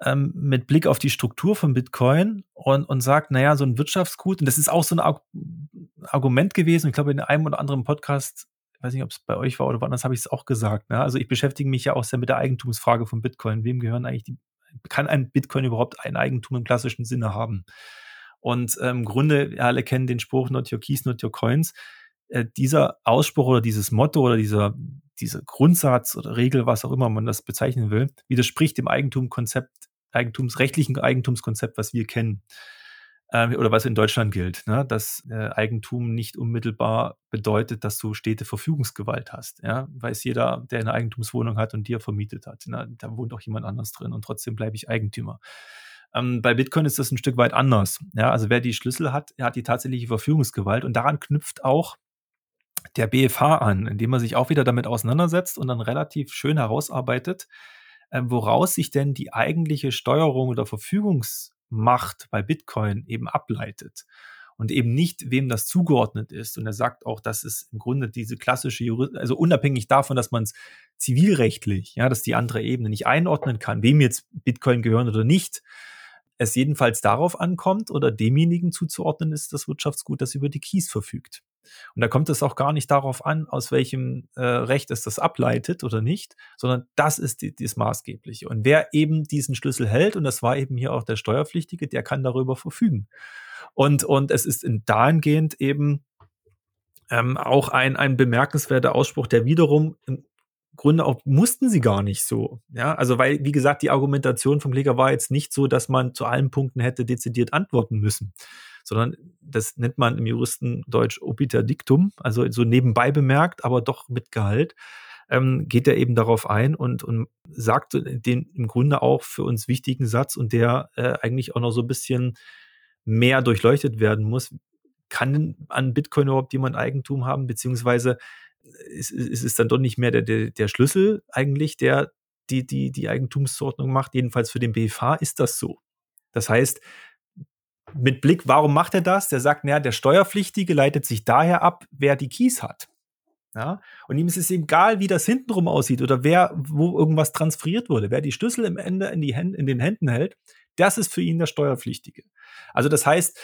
ähm, mit Blick auf die Struktur von Bitcoin und, und sagt, naja, so ein Wirtschaftsgut, und das ist auch so ein Ar Argument gewesen, ich glaube, in einem oder anderen Podcast, ich weiß nicht, ob es bei euch war oder woanders, habe ich es auch gesagt. Ne? Also ich beschäftige mich ja auch sehr mit der Eigentumsfrage von Bitcoin. Wem gehören eigentlich die, kann ein Bitcoin überhaupt ein Eigentum im klassischen Sinne haben? Und ähm, im Grunde, ja, alle kennen den Spruch, not your keys, not your coins äh, dieser Ausspruch oder dieses Motto oder dieser, dieser Grundsatz oder Regel, was auch immer man das bezeichnen will, widerspricht dem Eigentumskonzept, eigentumsrechtlichen Eigentumskonzept, was wir kennen äh, oder was in Deutschland gilt, ne? dass äh, Eigentum nicht unmittelbar bedeutet, dass du stete Verfügungsgewalt hast. Ja? Weiß jeder, der eine Eigentumswohnung hat und dir vermietet hat. Ne? Da wohnt auch jemand anders drin und trotzdem bleibe ich Eigentümer. Ähm, bei Bitcoin ist das ein Stück weit anders. Ja? Also wer die Schlüssel hat, hat die tatsächliche Verfügungsgewalt und daran knüpft auch der BFH an, indem er sich auch wieder damit auseinandersetzt und dann relativ schön herausarbeitet, äh, woraus sich denn die eigentliche Steuerung oder Verfügungsmacht bei Bitcoin eben ableitet und eben nicht, wem das zugeordnet ist. Und er sagt auch, dass es im Grunde diese klassische Jurist, also unabhängig davon, dass man es zivilrechtlich, ja, dass die andere Ebene nicht einordnen kann, wem jetzt Bitcoin gehören oder nicht, es jedenfalls darauf ankommt oder demjenigen zuzuordnen ist, das Wirtschaftsgut, das über die Keys verfügt. Und da kommt es auch gar nicht darauf an, aus welchem äh, Recht es das ableitet oder nicht, sondern das ist die, das Maßgebliche. Und wer eben diesen Schlüssel hält, und das war eben hier auch der Steuerpflichtige, der kann darüber verfügen. Und, und es ist in dahingehend eben ähm, auch ein, ein bemerkenswerter Ausspruch, der wiederum im Grunde auch mussten sie gar nicht so. Ja, also weil, wie gesagt, die Argumentation vom Kläger war jetzt nicht so, dass man zu allen Punkten hätte dezidiert antworten müssen sondern das nennt man im Juristendeutsch obiter dictum, also so nebenbei bemerkt, aber doch mit Gehalt. Ähm, geht er eben darauf ein und, und sagt den im Grunde auch für uns wichtigen Satz und der äh, eigentlich auch noch so ein bisschen mehr durchleuchtet werden muss. Kann an Bitcoin überhaupt jemand Eigentum haben, beziehungsweise ist, ist es dann doch nicht mehr der, der, der Schlüssel eigentlich, der die, die, die Eigentumsordnung macht. Jedenfalls für den BFH ist das so. Das heißt, mit Blick, warum macht er das? Der sagt, naja, der Steuerpflichtige leitet sich daher ab, wer die Keys hat. Ja? Und ihm ist es egal, wie das hintenrum aussieht oder wer, wo irgendwas transferiert wurde. Wer die Schlüssel im Ende in, die Hände, in den Händen hält, das ist für ihn der Steuerpflichtige. Also das heißt,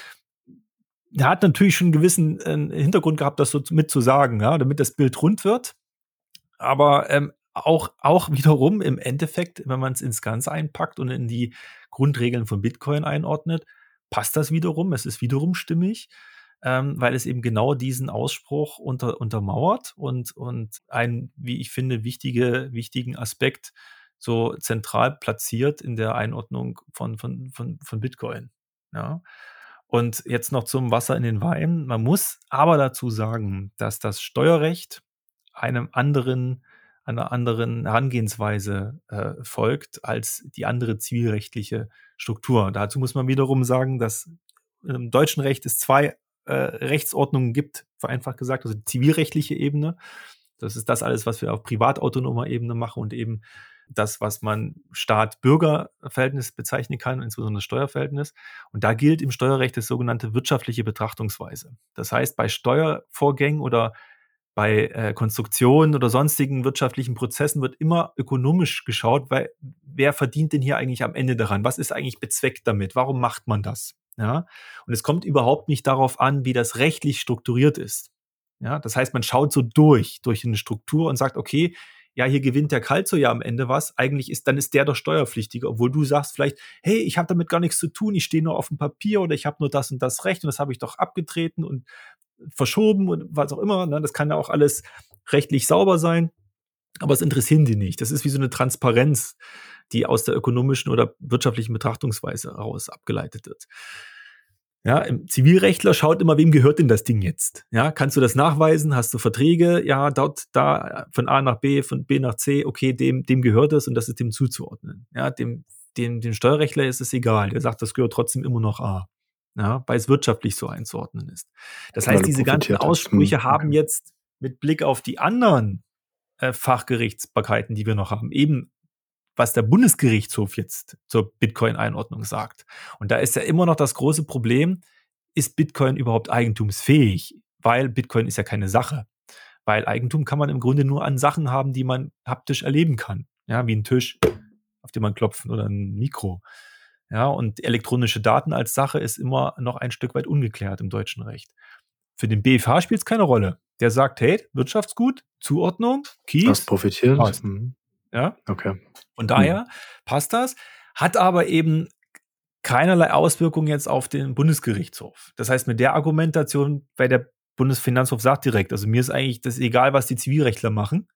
er hat natürlich schon einen gewissen äh, Hintergrund gehabt, das so mit zu sagen, ja, damit das Bild rund wird. Aber ähm, auch, auch wiederum im Endeffekt, wenn man es ins Ganze einpackt und in die Grundregeln von Bitcoin einordnet, passt das wiederum, es ist wiederum stimmig, ähm, weil es eben genau diesen Ausspruch unter, untermauert und, und einen, wie ich finde, wichtige, wichtigen Aspekt so zentral platziert in der Einordnung von, von, von, von Bitcoin. Ja. Und jetzt noch zum Wasser in den Wein. Man muss aber dazu sagen, dass das Steuerrecht einem anderen, einer anderen Herangehensweise äh, folgt als die andere zivilrechtliche Struktur. Dazu muss man wiederum sagen, dass im deutschen Recht es zwei äh, Rechtsordnungen gibt, vereinfacht gesagt, also die zivilrechtliche Ebene. Das ist das alles, was wir auf privatautonomer Ebene machen und eben das, was man Staat-Bürger-Verhältnis bezeichnen kann, insbesondere das Steuerverhältnis. Und da gilt im Steuerrecht das sogenannte wirtschaftliche Betrachtungsweise. Das heißt, bei Steuervorgängen oder bei äh, Konstruktionen oder sonstigen wirtschaftlichen Prozessen wird immer ökonomisch geschaut, weil wer verdient denn hier eigentlich am Ende daran? Was ist eigentlich bezweckt damit? Warum macht man das? Ja, und es kommt überhaupt nicht darauf an, wie das rechtlich strukturiert ist. Ja, das heißt, man schaut so durch, durch eine Struktur und sagt, okay, ja, hier gewinnt der Kalzo ja am Ende was. Eigentlich ist, dann ist der doch Steuerpflichtiger, obwohl du sagst vielleicht, hey, ich habe damit gar nichts zu tun, ich stehe nur auf dem Papier oder ich habe nur das und das Recht und das habe ich doch abgetreten und verschoben und was auch immer. Ne? Das kann ja auch alles rechtlich sauber sein, aber es interessieren die nicht. Das ist wie so eine Transparenz, die aus der ökonomischen oder wirtschaftlichen Betrachtungsweise heraus abgeleitet wird. Ja, im Zivilrechtler schaut immer, wem gehört denn das Ding jetzt? Ja, kannst du das nachweisen? Hast du Verträge? Ja, dort, da, von A nach B, von B nach C, okay, dem, dem gehört es und das ist dem zuzuordnen. Ja, dem, dem, dem Steuerrechtler ist es egal. Der sagt, das gehört trotzdem immer noch A ja, weil es wirtschaftlich so einzuordnen ist. Das heißt, diese ganzen Aussprüche hast. haben jetzt mit Blick auf die anderen äh, Fachgerichtsbarkeiten, die wir noch haben, eben was der Bundesgerichtshof jetzt zur Bitcoin-Einordnung sagt. Und da ist ja immer noch das große Problem, ist Bitcoin überhaupt eigentumsfähig? Weil Bitcoin ist ja keine Sache. Weil Eigentum kann man im Grunde nur an Sachen haben, die man haptisch erleben kann. Ja, wie ein Tisch, auf den man klopfen oder ein Mikro. Ja, und elektronische Daten als Sache ist immer noch ein Stück weit ungeklärt im deutschen Recht. Für den BFH spielt es keine Rolle. Der sagt, hey, Wirtschaftsgut, Zuordnung, Keys. Was profitiert. Passt. Mhm. Ja. Okay. Von daher mhm. passt das, hat aber eben keinerlei Auswirkungen jetzt auf den Bundesgerichtshof. Das heißt, mit der Argumentation, weil der Bundesfinanzhof sagt direkt, also mir ist eigentlich das egal, was die Zivilrechtler machen.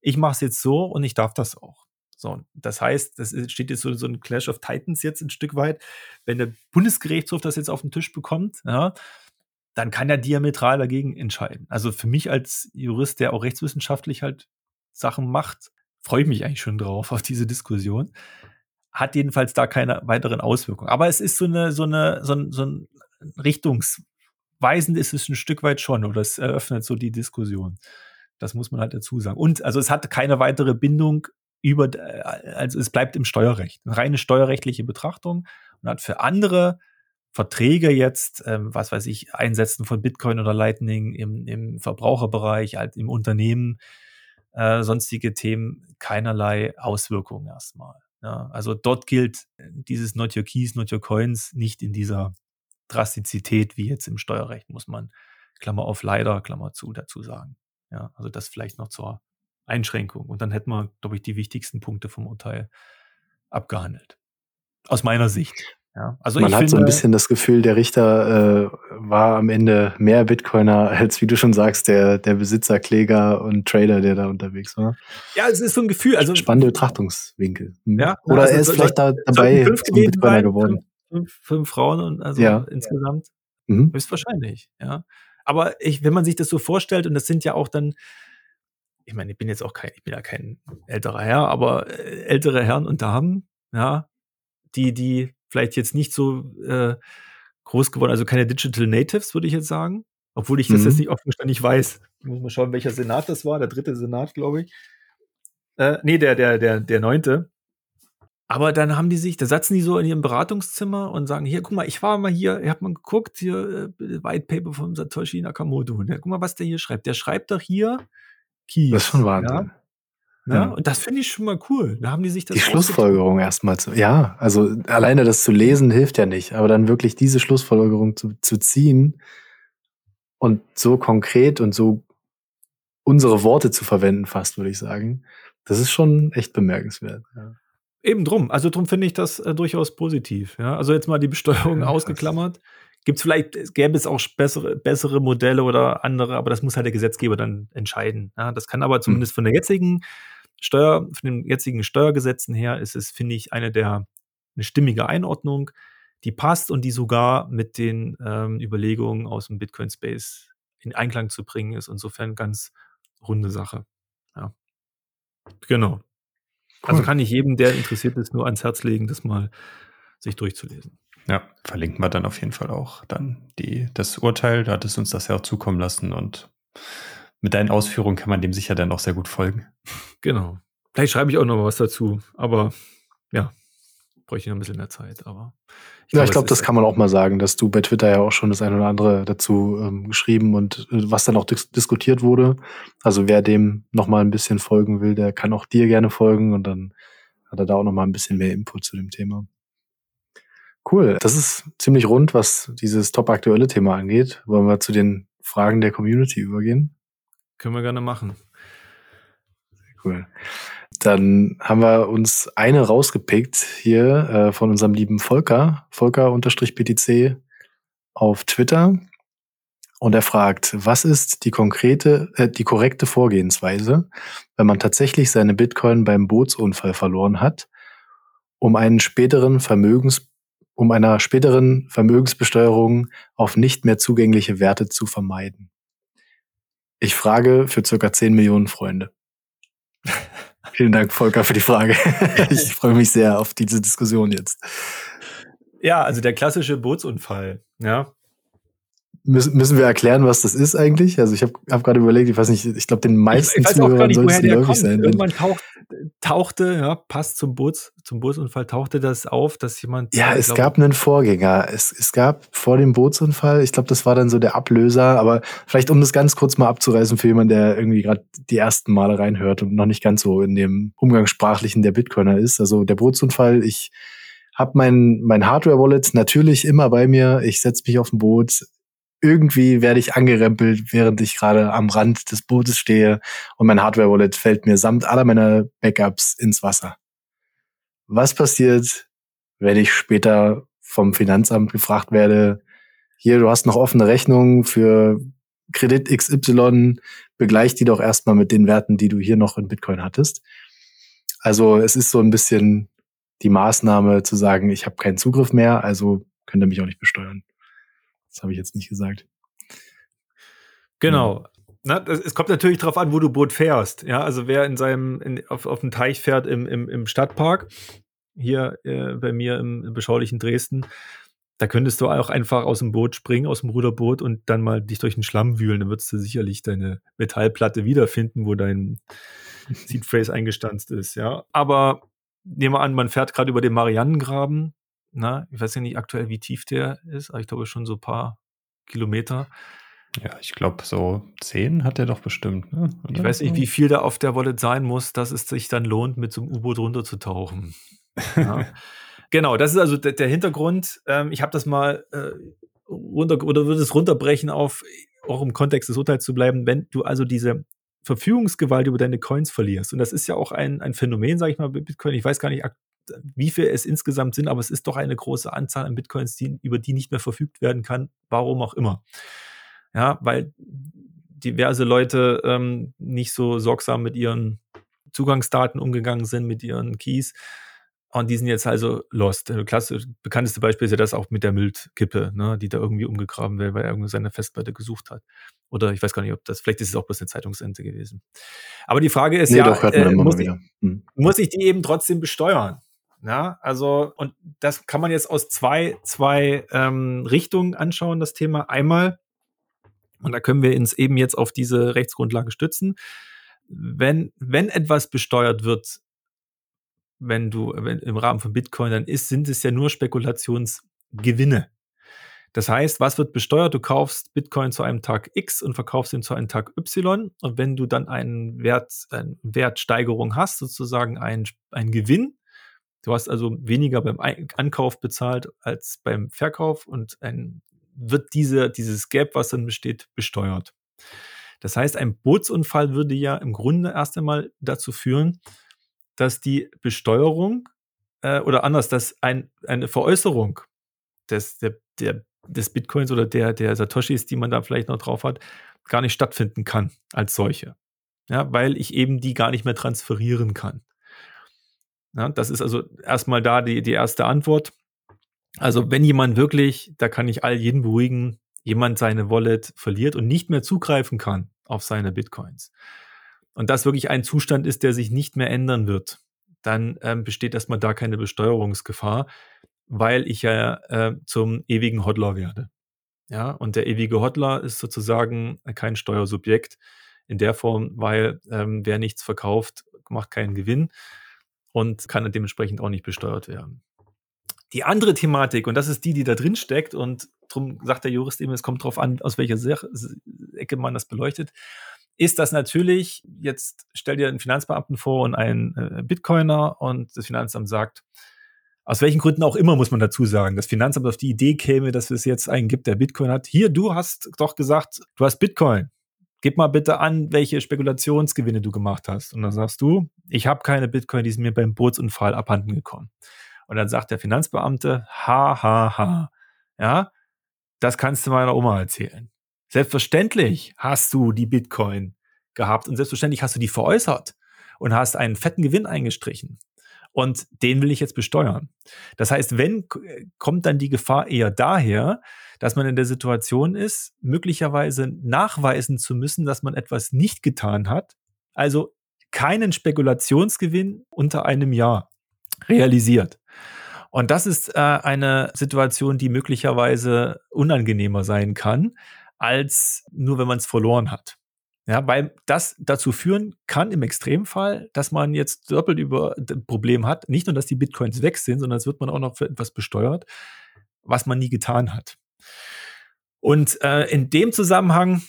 Ich mache es jetzt so und ich darf das auch. So, das heißt, das steht jetzt so, so ein Clash of Titans jetzt ein Stück weit. Wenn der Bundesgerichtshof das jetzt auf den Tisch bekommt, ja, dann kann er diametral dagegen entscheiden. Also für mich als Jurist, der auch rechtswissenschaftlich halt Sachen macht, freue ich mich eigentlich schon drauf auf diese Diskussion. Hat jedenfalls da keine weiteren Auswirkungen. Aber es ist so eine, so eine, so ein, so ein Richtungsweisend ist es ein Stück weit schon, oder es eröffnet so die Diskussion. Das muss man halt dazu sagen. Und also es hat keine weitere Bindung über, äh, also es bleibt im Steuerrecht, eine reine steuerrechtliche Betrachtung und hat für andere Verträge jetzt, ähm, was weiß ich, Einsetzen von Bitcoin oder Lightning im, im Verbraucherbereich, halt im Unternehmen, äh, sonstige Themen keinerlei Auswirkungen erstmal. Ja, also dort gilt dieses Not Your Keys, Not Your Coins nicht in dieser Drastizität wie jetzt im Steuerrecht, muss man Klammer auf leider, Klammer zu dazu sagen. Ja, also das vielleicht noch zur Einschränkung. Und dann hätten wir, glaube ich, die wichtigsten Punkte vom Urteil abgehandelt. Aus meiner Sicht. Ja, also Man hat finde, so ein bisschen das Gefühl, der Richter äh, war am Ende mehr Bitcoiner als, wie du schon sagst, der, der Besitzer, Kläger und Trader, der da unterwegs war. Ja, es ist so ein Gefühl. Also, Spannende Betrachtungswinkel. Hm. Ja, Oder also, er ist vielleicht da dabei zum Bitcoiner geworden. Fünf, fünf, Frauen und also ja. insgesamt. Mhm. Höchstwahrscheinlich, ja. Aber ich, wenn man sich das so vorstellt, und das sind ja auch dann, ich meine, ich bin jetzt auch kein, ich bin ja kein älterer Herr, aber äh, ältere Herren und Damen, ja, die, die vielleicht jetzt nicht so äh, groß geworden, also keine Digital Natives, würde ich jetzt sagen. Obwohl ich das mhm. jetzt nicht offenständig weiß. Ich muss mal schauen, welcher Senat das war, der dritte Senat, glaube ich. Äh, nee, der, der, der, der neunte. Aber dann haben die sich, da satzen die so in ihrem Beratungszimmer und sagen, hier, guck mal, ich war mal hier, ihr habt mal geguckt, hier, äh, White Paper von Satoshi Nakamoto. Der, guck mal, was der hier schreibt. Der schreibt doch hier Keys. Das ist schon Wahnsinn. Ja? Ja, ja, und das finde ich schon mal cool. Da haben die sich das. Die Schlussfolgerung erstmal zu. Ja, also alleine das zu lesen hilft ja nicht, aber dann wirklich diese Schlussfolgerung zu, zu ziehen und so konkret und so unsere Worte zu verwenden, fast, würde ich sagen, das ist schon echt bemerkenswert. Ja. Eben drum. Also drum finde ich das äh, durchaus positiv. Ja, also jetzt mal die Besteuerung ja, ausgeklammert. Gibt es vielleicht, gäbe es auch bessere, bessere Modelle oder andere, aber das muss halt der Gesetzgeber dann entscheiden. Ja, das kann aber hm. zumindest von der jetzigen Steuer, von den jetzigen Steuergesetzen her ist es, finde ich, eine der eine stimmige Einordnung, die passt und die sogar mit den ähm, Überlegungen aus dem Bitcoin-Space in Einklang zu bringen ist. Insofern ganz runde Sache. Ja. Genau. Also kann ich jedem, der interessiert ist, nur ans Herz legen, das mal sich durchzulesen. Ja, verlinken wir dann auf jeden Fall auch dann die, das Urteil. Da hat es uns das ja auch zukommen lassen und mit deinen Ausführungen kann man dem sicher dann auch sehr gut folgen. Genau. Vielleicht schreibe ich auch noch mal was dazu, aber ja, bräuchte ich noch ein bisschen mehr Zeit. Aber ich ja, ich glaube, das kann man auch mal sagen, dass du bei Twitter ja auch schon das eine oder andere dazu ähm, geschrieben und äh, was dann auch dis diskutiert wurde. Also wer dem noch mal ein bisschen folgen will, der kann auch dir gerne folgen und dann hat er da auch noch mal ein bisschen mehr Input zu dem Thema. Cool. Das ist ziemlich rund, was dieses top aktuelle Thema angeht. Wollen wir zu den Fragen der Community übergehen? Können wir gerne machen. Cool. Dann haben wir uns eine rausgepickt hier äh, von unserem lieben Volker, Volker-PTC auf Twitter. Und er fragt, was ist die konkrete, äh, die korrekte Vorgehensweise, wenn man tatsächlich seine Bitcoin beim Bootsunfall verloren hat, um einen späteren Vermögens um einer späteren Vermögensbesteuerung auf nicht mehr zugängliche Werte zu vermeiden? Ich frage für circa 10 Millionen Freunde. Vielen Dank, Volker, für die Frage. ich freue mich sehr auf diese Diskussion jetzt. Ja, also der klassische Bootsunfall, ja. Müssen, müssen wir erklären, was das ist eigentlich? Also ich habe hab gerade überlegt, ich weiß nicht, ich glaube, den meisten ich, ich Zuhörern soll es geläufig sein. Irgendwann taucht, tauchte, ja, passt zum Boots, zum Bootsunfall, tauchte das auf, dass jemand. Ja, es glaub, gab einen Vorgänger. Es, es gab vor dem Bootsunfall, ich glaube, das war dann so der Ablöser, aber vielleicht um das ganz kurz mal abzureißen für jemanden, der irgendwie gerade die ersten Male reinhört und noch nicht ganz so in dem Umgangssprachlichen der Bitcoiner ist. Also der Bootsunfall, ich habe mein, mein Hardware-Wallet natürlich immer bei mir. Ich setze mich auf ein Boot, irgendwie werde ich angerempelt, während ich gerade am Rand des Bootes stehe und mein Hardware-Wallet fällt mir samt aller meiner Backups ins Wasser. Was passiert, wenn ich später vom Finanzamt gefragt werde, hier, du hast noch offene Rechnungen für Kredit XY, begleich die doch erstmal mit den Werten, die du hier noch in Bitcoin hattest. Also es ist so ein bisschen die Maßnahme zu sagen, ich habe keinen Zugriff mehr, also könnt ihr mich auch nicht besteuern. Das habe ich jetzt nicht gesagt. Genau. Na, das, es kommt natürlich darauf an, wo du Boot fährst. Ja, also wer in seinem, in, auf, auf dem Teich fährt im, im, im Stadtpark, hier äh, bei mir im, im beschaulichen Dresden, da könntest du auch einfach aus dem Boot springen, aus dem Ruderboot und dann mal dich durch den Schlamm wühlen. Dann würdest du sicherlich deine Metallplatte wiederfinden, wo dein Seedphrase eingestanzt ist. Ja, aber nehmen wir an, man fährt gerade über den Marianengraben na, ich weiß ja nicht aktuell, wie tief der ist, aber ich glaube schon so ein paar Kilometer. Ja, ich glaube, so zehn hat er doch bestimmt. Ne? Ich weiß nicht, wie viel da auf der Wallet sein muss, dass es sich dann lohnt, mit so einem U-Boot runterzutauchen. Ja. genau, das ist also der, der Hintergrund. Ähm, ich habe das mal äh, runter oder würde es runterbrechen auf, auch im Kontext des Urteils zu bleiben, wenn du also diese Verfügungsgewalt über deine Coins verlierst. Und das ist ja auch ein, ein Phänomen, sage ich mal, bei Bitcoin. Ich weiß gar nicht, wie viel es insgesamt sind, aber es ist doch eine große Anzahl an Bitcoins, die, über die nicht mehr verfügt werden kann, warum auch immer. Ja, weil diverse Leute ähm, nicht so sorgsam mit ihren Zugangsdaten umgegangen sind, mit ihren Keys. Und die sind jetzt also lost. Klasse, bekannteste Beispiel ist ja das auch mit der Müllkippe, ne, die da irgendwie umgegraben wird, weil er irgendwie seine Festplatte gesucht hat. Oder ich weiß gar nicht, ob das, vielleicht ist es auch bloß eine Zeitungsente gewesen. Aber die Frage ist nee, ja, doch, äh, muss, ich, hm. muss ich die eben trotzdem besteuern? Ja, also, und das kann man jetzt aus zwei, zwei ähm, Richtungen anschauen, das Thema. Einmal, und da können wir uns eben jetzt auf diese Rechtsgrundlage stützen, wenn, wenn etwas besteuert wird, wenn du wenn, im Rahmen von Bitcoin, dann ist, sind es ja nur Spekulationsgewinne. Das heißt, was wird besteuert? Du kaufst Bitcoin zu einem Tag X und verkaufst ihn zu einem Tag Y. Und wenn du dann einen Wert, eine Wertsteigerung hast, sozusagen einen, einen Gewinn, du hast also weniger beim Ankauf bezahlt als beim Verkauf und ein, wird diese, dieses Gap, was dann besteht, besteuert. Das heißt, ein Bootsunfall würde ja im Grunde erst einmal dazu führen, dass die Besteuerung äh, oder anders, dass ein, eine Veräußerung des, der, der, des Bitcoins oder der, der Satoshis, die man da vielleicht noch drauf hat, gar nicht stattfinden kann als solche. Ja, weil ich eben die gar nicht mehr transferieren kann. Ja, das ist also erstmal da die, die erste Antwort. Also, wenn jemand wirklich, da kann ich all jeden beruhigen, jemand seine Wallet verliert und nicht mehr zugreifen kann auf seine Bitcoins, und das wirklich ein Zustand ist, der sich nicht mehr ändern wird, dann ähm, besteht erstmal da keine Besteuerungsgefahr, weil ich ja äh, zum ewigen Hodler werde. Ja, und der ewige Hodler ist sozusagen kein Steuersubjekt in der Form, weil ähm, wer nichts verkauft, macht keinen Gewinn und kann dementsprechend auch nicht besteuert werden. Die andere Thematik, und das ist die, die da drin steckt, und darum sagt der Jurist eben, es kommt darauf an, aus welcher Ecke man das beleuchtet, ist das natürlich, jetzt stell dir einen Finanzbeamten vor und einen äh, Bitcoiner und das Finanzamt sagt, aus welchen Gründen auch immer, muss man dazu sagen, das Finanzamt auf die Idee käme, dass es jetzt einen gibt, der Bitcoin hat. Hier, du hast doch gesagt, du hast Bitcoin. Gib mal bitte an, welche Spekulationsgewinne du gemacht hast. Und dann sagst du, ich habe keine Bitcoin, die sind mir beim Bootsunfall abhanden gekommen. Und dann sagt der Finanzbeamte, ha, ha, ha. Ja, das kannst du meiner Oma erzählen. Selbstverständlich hast du die Bitcoin gehabt und selbstverständlich hast du die veräußert und hast einen fetten Gewinn eingestrichen. Und den will ich jetzt besteuern. Das heißt, wenn kommt dann die Gefahr eher daher, dass man in der Situation ist, möglicherweise nachweisen zu müssen, dass man etwas nicht getan hat, also keinen Spekulationsgewinn unter einem Jahr realisiert. Und das ist äh, eine Situation, die möglicherweise unangenehmer sein kann, als nur wenn man es verloren hat. Ja, weil das dazu führen kann im Extremfall, dass man jetzt doppelt über ein Problem hat. Nicht nur, dass die Bitcoins weg sind, sondern es wird man auch noch für etwas besteuert, was man nie getan hat. Und äh, in dem Zusammenhang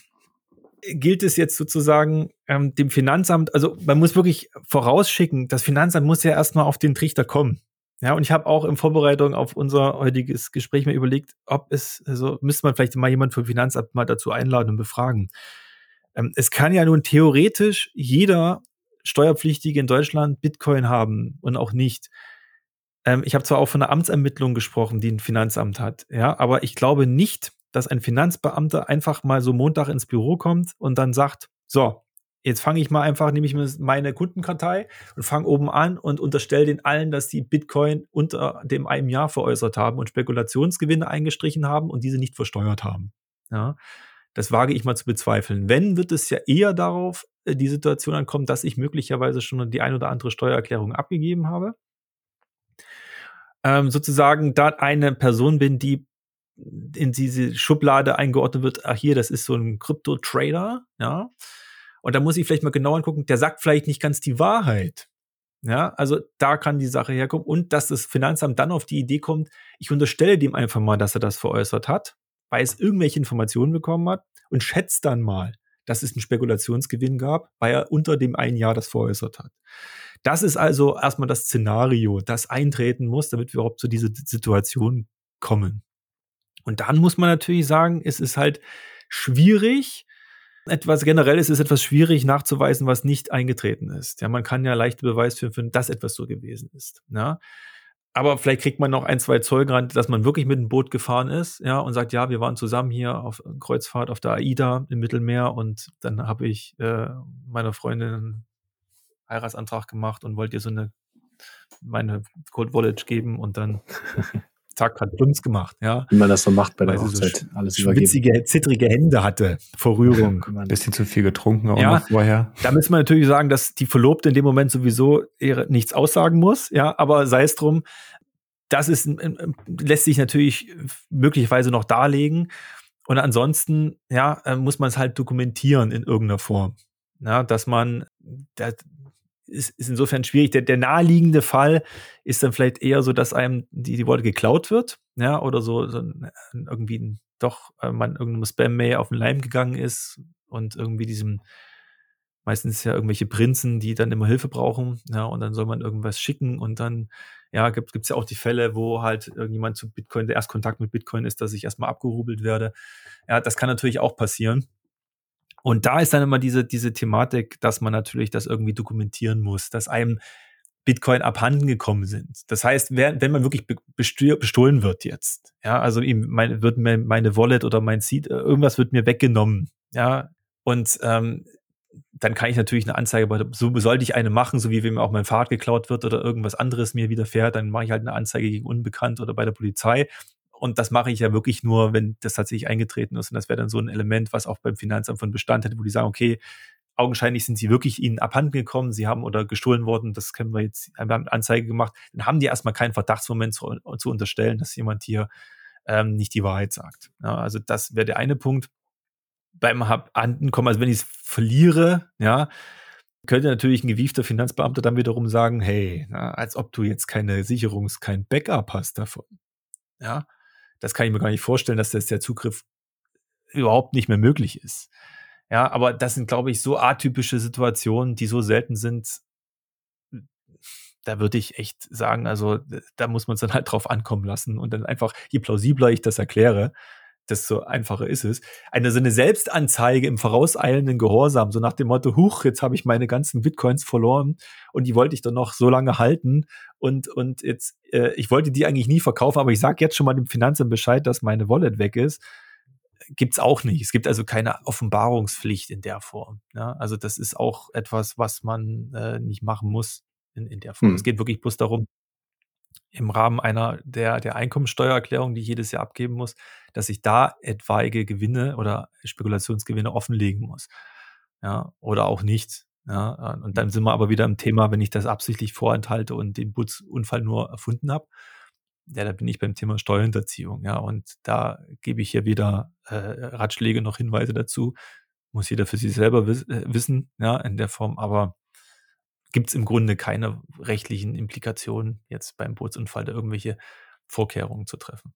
gilt es jetzt sozusagen ähm, dem Finanzamt, also man muss wirklich vorausschicken, das Finanzamt muss ja erstmal auf den Trichter kommen. Ja, und ich habe auch in Vorbereitung auf unser heutiges Gespräch mir überlegt, ob es, also müsste man vielleicht mal jemand vom Finanzamt mal dazu einladen und befragen. Ähm, es kann ja nun theoretisch jeder Steuerpflichtige in Deutschland Bitcoin haben und auch nicht. Ähm, ich habe zwar auch von einer Amtsermittlung gesprochen, die ein Finanzamt hat, ja, aber ich glaube nicht, dass ein Finanzbeamter einfach mal so Montag ins Büro kommt und dann sagt, so, Jetzt fange ich mal einfach, nehme ich meine Kundenkartei und fange oben an und unterstelle den allen, dass die Bitcoin unter dem einem Jahr veräußert haben und Spekulationsgewinne eingestrichen haben und diese nicht versteuert haben. Ja, das wage ich mal zu bezweifeln. Wenn, wird es ja eher darauf äh, die Situation ankommen, dass ich möglicherweise schon die ein oder andere Steuererklärung abgegeben habe. Ähm, sozusagen da eine Person bin, die in diese Schublade eingeordnet wird, ach hier, das ist so ein Krypto-Trader, ja, und da muss ich vielleicht mal genau angucken, der sagt vielleicht nicht ganz die Wahrheit. Ja, also da kann die Sache herkommen und dass das Finanzamt dann auf die Idee kommt, ich unterstelle dem einfach mal, dass er das veräußert hat, es irgendwelche Informationen bekommen hat und schätzt dann mal, dass es einen Spekulationsgewinn gab, weil er unter dem einen Jahr das veräußert hat. Das ist also erstmal das Szenario, das eintreten muss, damit wir überhaupt zu dieser Situation kommen. Und dann muss man natürlich sagen, es ist halt schwierig, etwas generell ist es etwas schwierig nachzuweisen, was nicht eingetreten ist. Ja, man kann ja leichte Beweis finden, dass etwas so gewesen ist. Ja. Aber vielleicht kriegt man noch ein, zwei Zeugen ran, dass man wirklich mit dem Boot gefahren ist, ja, und sagt, ja, wir waren zusammen hier auf Kreuzfahrt auf der AIDA im Mittelmeer und dann habe ich äh, meiner Freundin einen Heiratsantrag gemacht und wollte ihr so eine meine Cold Wallet geben und dann zack, hat Plumps gemacht, ja. Wie man das so macht bei der Hochzeit. So alles schwitzige, zittrige Hände hatte vor Rührung. Ein bisschen zu viel getrunken auch ja, noch vorher. Da müssen wir natürlich sagen, dass die Verlobte in dem Moment sowieso nichts aussagen muss, ja, aber sei es drum, das ist, lässt sich natürlich möglicherweise noch darlegen. Und ansonsten, ja, äh, muss man es halt dokumentieren in irgendeiner Form. Ja, dass man, ist, ist insofern schwierig. Der, der naheliegende Fall ist dann vielleicht eher so, dass einem die, die Worte geklaut wird, ja, oder so, so irgendwie doch äh, man irgendeinem Spam-Mail auf den Leim gegangen ist und irgendwie diesem, meistens ja irgendwelche Prinzen, die dann immer Hilfe brauchen, ja, und dann soll man irgendwas schicken und dann, ja, gibt es ja auch die Fälle, wo halt irgendjemand zu Bitcoin, der erst Kontakt mit Bitcoin ist, dass ich erstmal abgerubelt werde. Ja, das kann natürlich auch passieren. Und da ist dann immer diese, diese Thematik, dass man natürlich das irgendwie dokumentieren muss, dass einem Bitcoin abhanden gekommen sind. Das heißt, wenn, wenn man wirklich bestohlen wird jetzt, ja, also ihm meine, wird mir meine Wallet oder mein Seed, äh, irgendwas wird mir weggenommen, ja, und ähm, dann kann ich natürlich eine Anzeige, so sollte ich eine machen, so wie wenn mir auch mein Fahrrad geklaut wird oder irgendwas anderes mir widerfährt, dann mache ich halt eine Anzeige gegen Unbekannt oder bei der Polizei und das mache ich ja wirklich nur, wenn das tatsächlich eingetreten ist. Und das wäre dann so ein Element, was auch beim Finanzamt von Bestand hätte, wo die sagen, okay, augenscheinlich sind sie wirklich ihnen abhanden gekommen, sie haben oder gestohlen worden, das können wir jetzt, wir haben Anzeige gemacht, dann haben die erstmal keinen Verdachtsmoment zu, zu unterstellen, dass jemand hier ähm, nicht die Wahrheit sagt. Ja, also das wäre der eine Punkt. Beim Abhandenkommen, also wenn ich es verliere, ja, könnte natürlich ein gewiefter Finanzbeamter dann wiederum sagen, hey, na, als ob du jetzt keine Sicherungs-, kein Backup hast davon. Ja, das kann ich mir gar nicht vorstellen, dass das der Zugriff überhaupt nicht mehr möglich ist. Ja, aber das sind, glaube ich, so atypische Situationen, die so selten sind. Da würde ich echt sagen, also da muss man es dann halt drauf ankommen lassen und dann einfach, je plausibler ich das erkläre, desto einfacher ist es. Eine so eine Selbstanzeige im vorauseilenden Gehorsam, so nach dem Motto, huch, jetzt habe ich meine ganzen Bitcoins verloren und die wollte ich dann noch so lange halten und, und jetzt, äh, ich wollte die eigentlich nie verkaufen, aber ich sage jetzt schon mal dem Finanzamt Bescheid, dass meine Wallet weg ist. Gibt's auch nicht. Es gibt also keine Offenbarungspflicht in der Form. Ja? Also das ist auch etwas, was man äh, nicht machen muss in, in der Form. Hm. Es geht wirklich bloß darum, im Rahmen einer der, der Einkommensteuererklärung, die ich jedes Jahr abgeben muss, dass ich da etwaige Gewinne oder Spekulationsgewinne offenlegen muss. Ja, oder auch nicht. Ja, und dann sind wir aber wieder im Thema, wenn ich das absichtlich vorenthalte und den Butzunfall nur erfunden habe. Ja, da bin ich beim Thema Steuerhinterziehung. Ja, und da gebe ich hier wieder äh, Ratschläge, noch Hinweise dazu. Muss jeder für sich selber wiss, äh, wissen, ja, in der Form. Aber gibt es im Grunde keine rechtlichen Implikationen, jetzt beim Bootsunfall da irgendwelche Vorkehrungen zu treffen.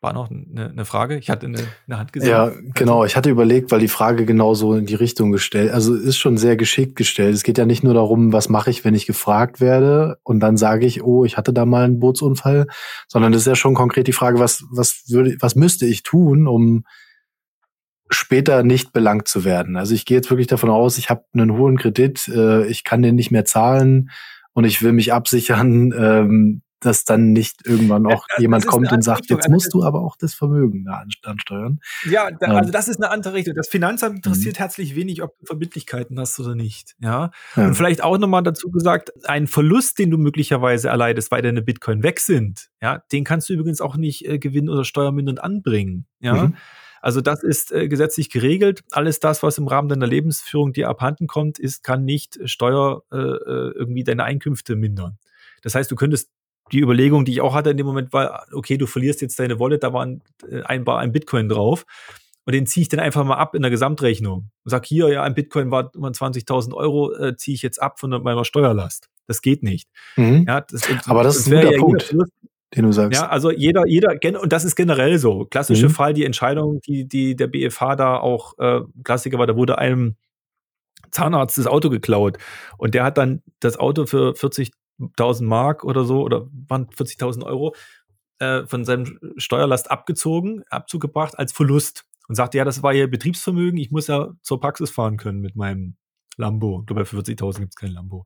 War noch eine, eine Frage? Ich hatte eine, eine Hand gesehen. Ja, genau. Ich hatte überlegt, weil die Frage genauso in die Richtung gestellt, also ist schon sehr geschickt gestellt. Es geht ja nicht nur darum, was mache ich, wenn ich gefragt werde und dann sage ich, oh, ich hatte da mal einen Bootsunfall, sondern das ist ja schon konkret die Frage, was, was würde, was müsste ich tun, um später nicht belangt zu werden. Also ich gehe jetzt wirklich davon aus, ich habe einen hohen Kredit, äh, ich kann den nicht mehr zahlen und ich will mich absichern, ähm, dass dann nicht irgendwann auch ja, jemand kommt und sagt, jetzt musst du aber auch das Vermögen ansteuern. Ja, da, ähm. also das ist eine andere Richtung. Das Finanzamt interessiert mhm. herzlich wenig, ob du Verbindlichkeiten hast oder nicht. Ja. ja. Und vielleicht auch nochmal dazu gesagt, ein Verlust, den du möglicherweise erleidest, weil deine Bitcoin weg sind, ja, den kannst du übrigens auch nicht äh, gewinnen oder steuermindernd anbringen. Ja. Mhm. Also das ist äh, gesetzlich geregelt. Alles das, was im Rahmen deiner Lebensführung dir abhanden kommt, ist, kann nicht Steuer äh, äh, irgendwie deine Einkünfte mindern. Das heißt, du könntest die Überlegung, die ich auch hatte in dem Moment, war, okay, du verlierst jetzt deine Wallet, da war ein, äh, ein, ein Bitcoin drauf. Und den ziehe ich dann einfach mal ab in der Gesamtrechnung. Und sag hier, ja, ein Bitcoin war 20.000 Euro, äh, ziehe ich jetzt ab von meiner Steuerlast. Das geht nicht. Mhm. Ja, das, Aber das, das ist ein guter ja Punkt. Den du sagst. Ja, also jeder, jeder, und das ist generell so. Klassische mhm. Fall, die Entscheidung, die, die der BFH da auch, äh, Klassiker war, da wurde einem Zahnarzt das Auto geklaut und der hat dann das Auto für 40.000 Mark oder so oder waren 40.000 Euro äh, von seinem Steuerlast abgezogen, Abzug gebracht als Verlust und sagte, ja, das war ja Betriebsvermögen, ich muss ja zur Praxis fahren können mit meinem Lambo. Ich glaube, bei 40.000 gibt es kein Lambo.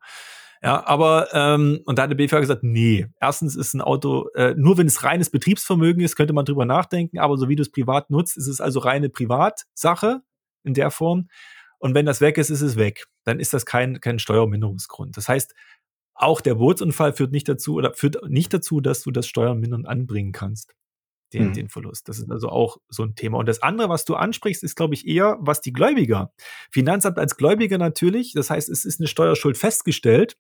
Ja, aber, ähm, und da hat der BFH gesagt, nee, erstens ist ein Auto, äh, nur wenn es reines Betriebsvermögen ist, könnte man drüber nachdenken, aber so wie du es privat nutzt, ist es also reine Privatsache in der Form. Und wenn das weg ist, ist es weg. Dann ist das kein, kein Steuerminderungsgrund. Das heißt, auch der Bootsunfall führt nicht dazu oder führt nicht dazu, dass du das Steuermindern anbringen kannst. Den, mhm. den Verlust. Das ist also auch so ein Thema. Und das andere, was du ansprichst, ist, glaube ich, eher, was die Gläubiger. Finanzamt als Gläubiger natürlich. Das heißt, es ist eine Steuerschuld festgestellt.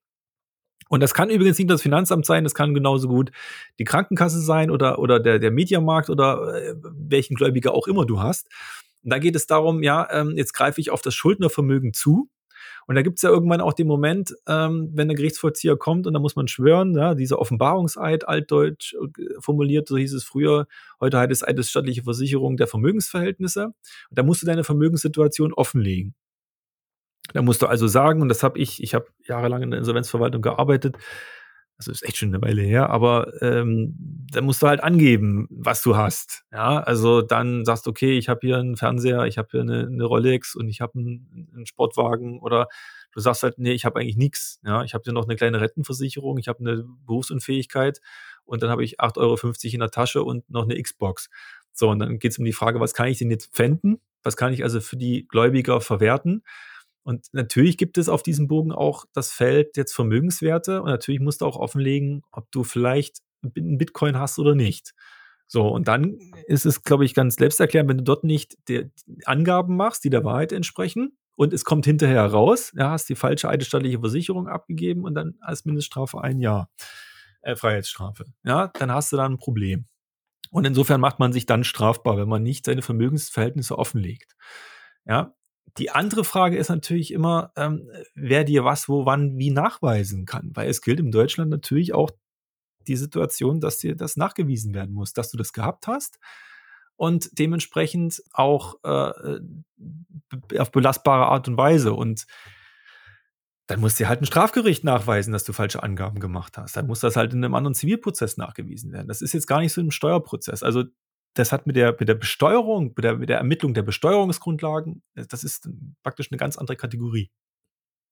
Und das kann übrigens nicht das Finanzamt sein, das kann genauso gut die Krankenkasse sein oder, oder der, der Mediamarkt oder äh, welchen Gläubiger auch immer du hast. Und da geht es darum, ja, ähm, jetzt greife ich auf das Schuldnervermögen zu. Und da gibt es ja irgendwann auch den Moment, ähm, wenn der Gerichtsvollzieher kommt und da muss man schwören, ja, dieser Offenbarungseid, altdeutsch äh, formuliert, so hieß es früher, heute heißt es eidesstattliche Versicherung der Vermögensverhältnisse. Und da musst du deine Vermögenssituation offenlegen. Da musst du also sagen, und das habe ich, ich habe jahrelang in der Insolvenzverwaltung gearbeitet, also ist echt schon eine Weile her, aber ähm, da musst du halt angeben, was du hast. Ja, also dann sagst du, okay, ich habe hier einen Fernseher, ich habe hier eine, eine, Rolex und ich habe einen, einen, Sportwagen oder du sagst halt, nee, ich habe eigentlich nichts. Ja, ich habe hier noch eine kleine Rentenversicherung, ich habe eine Berufsunfähigkeit und dann habe ich 8,50 Euro in der Tasche und noch eine Xbox. So, und dann geht es um die Frage, was kann ich denn jetzt pfänden? Was kann ich also für die Gläubiger verwerten? Und natürlich gibt es auf diesem Bogen auch das Feld jetzt Vermögenswerte und natürlich musst du auch offenlegen, ob du vielleicht einen Bitcoin hast oder nicht. So, und dann ist es, glaube ich, ganz selbsterklärend, wenn du dort nicht die Angaben machst, die der Wahrheit entsprechen und es kommt hinterher raus, ja, hast die falsche eidesstattliche Versicherung abgegeben und dann als Mindeststrafe ein Jahr äh, Freiheitsstrafe. Ja, dann hast du da ein Problem. Und insofern macht man sich dann strafbar, wenn man nicht seine Vermögensverhältnisse offenlegt. Ja, die andere Frage ist natürlich immer, ähm, wer dir was, wo, wann, wie nachweisen kann. Weil es gilt in Deutschland natürlich auch die Situation, dass dir das nachgewiesen werden muss, dass du das gehabt hast und dementsprechend auch äh, auf belastbare Art und Weise. Und dann muss dir halt ein Strafgericht nachweisen, dass du falsche Angaben gemacht hast. Dann muss das halt in einem anderen Zivilprozess nachgewiesen werden. Das ist jetzt gar nicht so im Steuerprozess. Also das hat mit der, mit der Besteuerung, mit der, mit der Ermittlung der Besteuerungsgrundlagen, äh, das ist praktisch eine ganz andere Kategorie.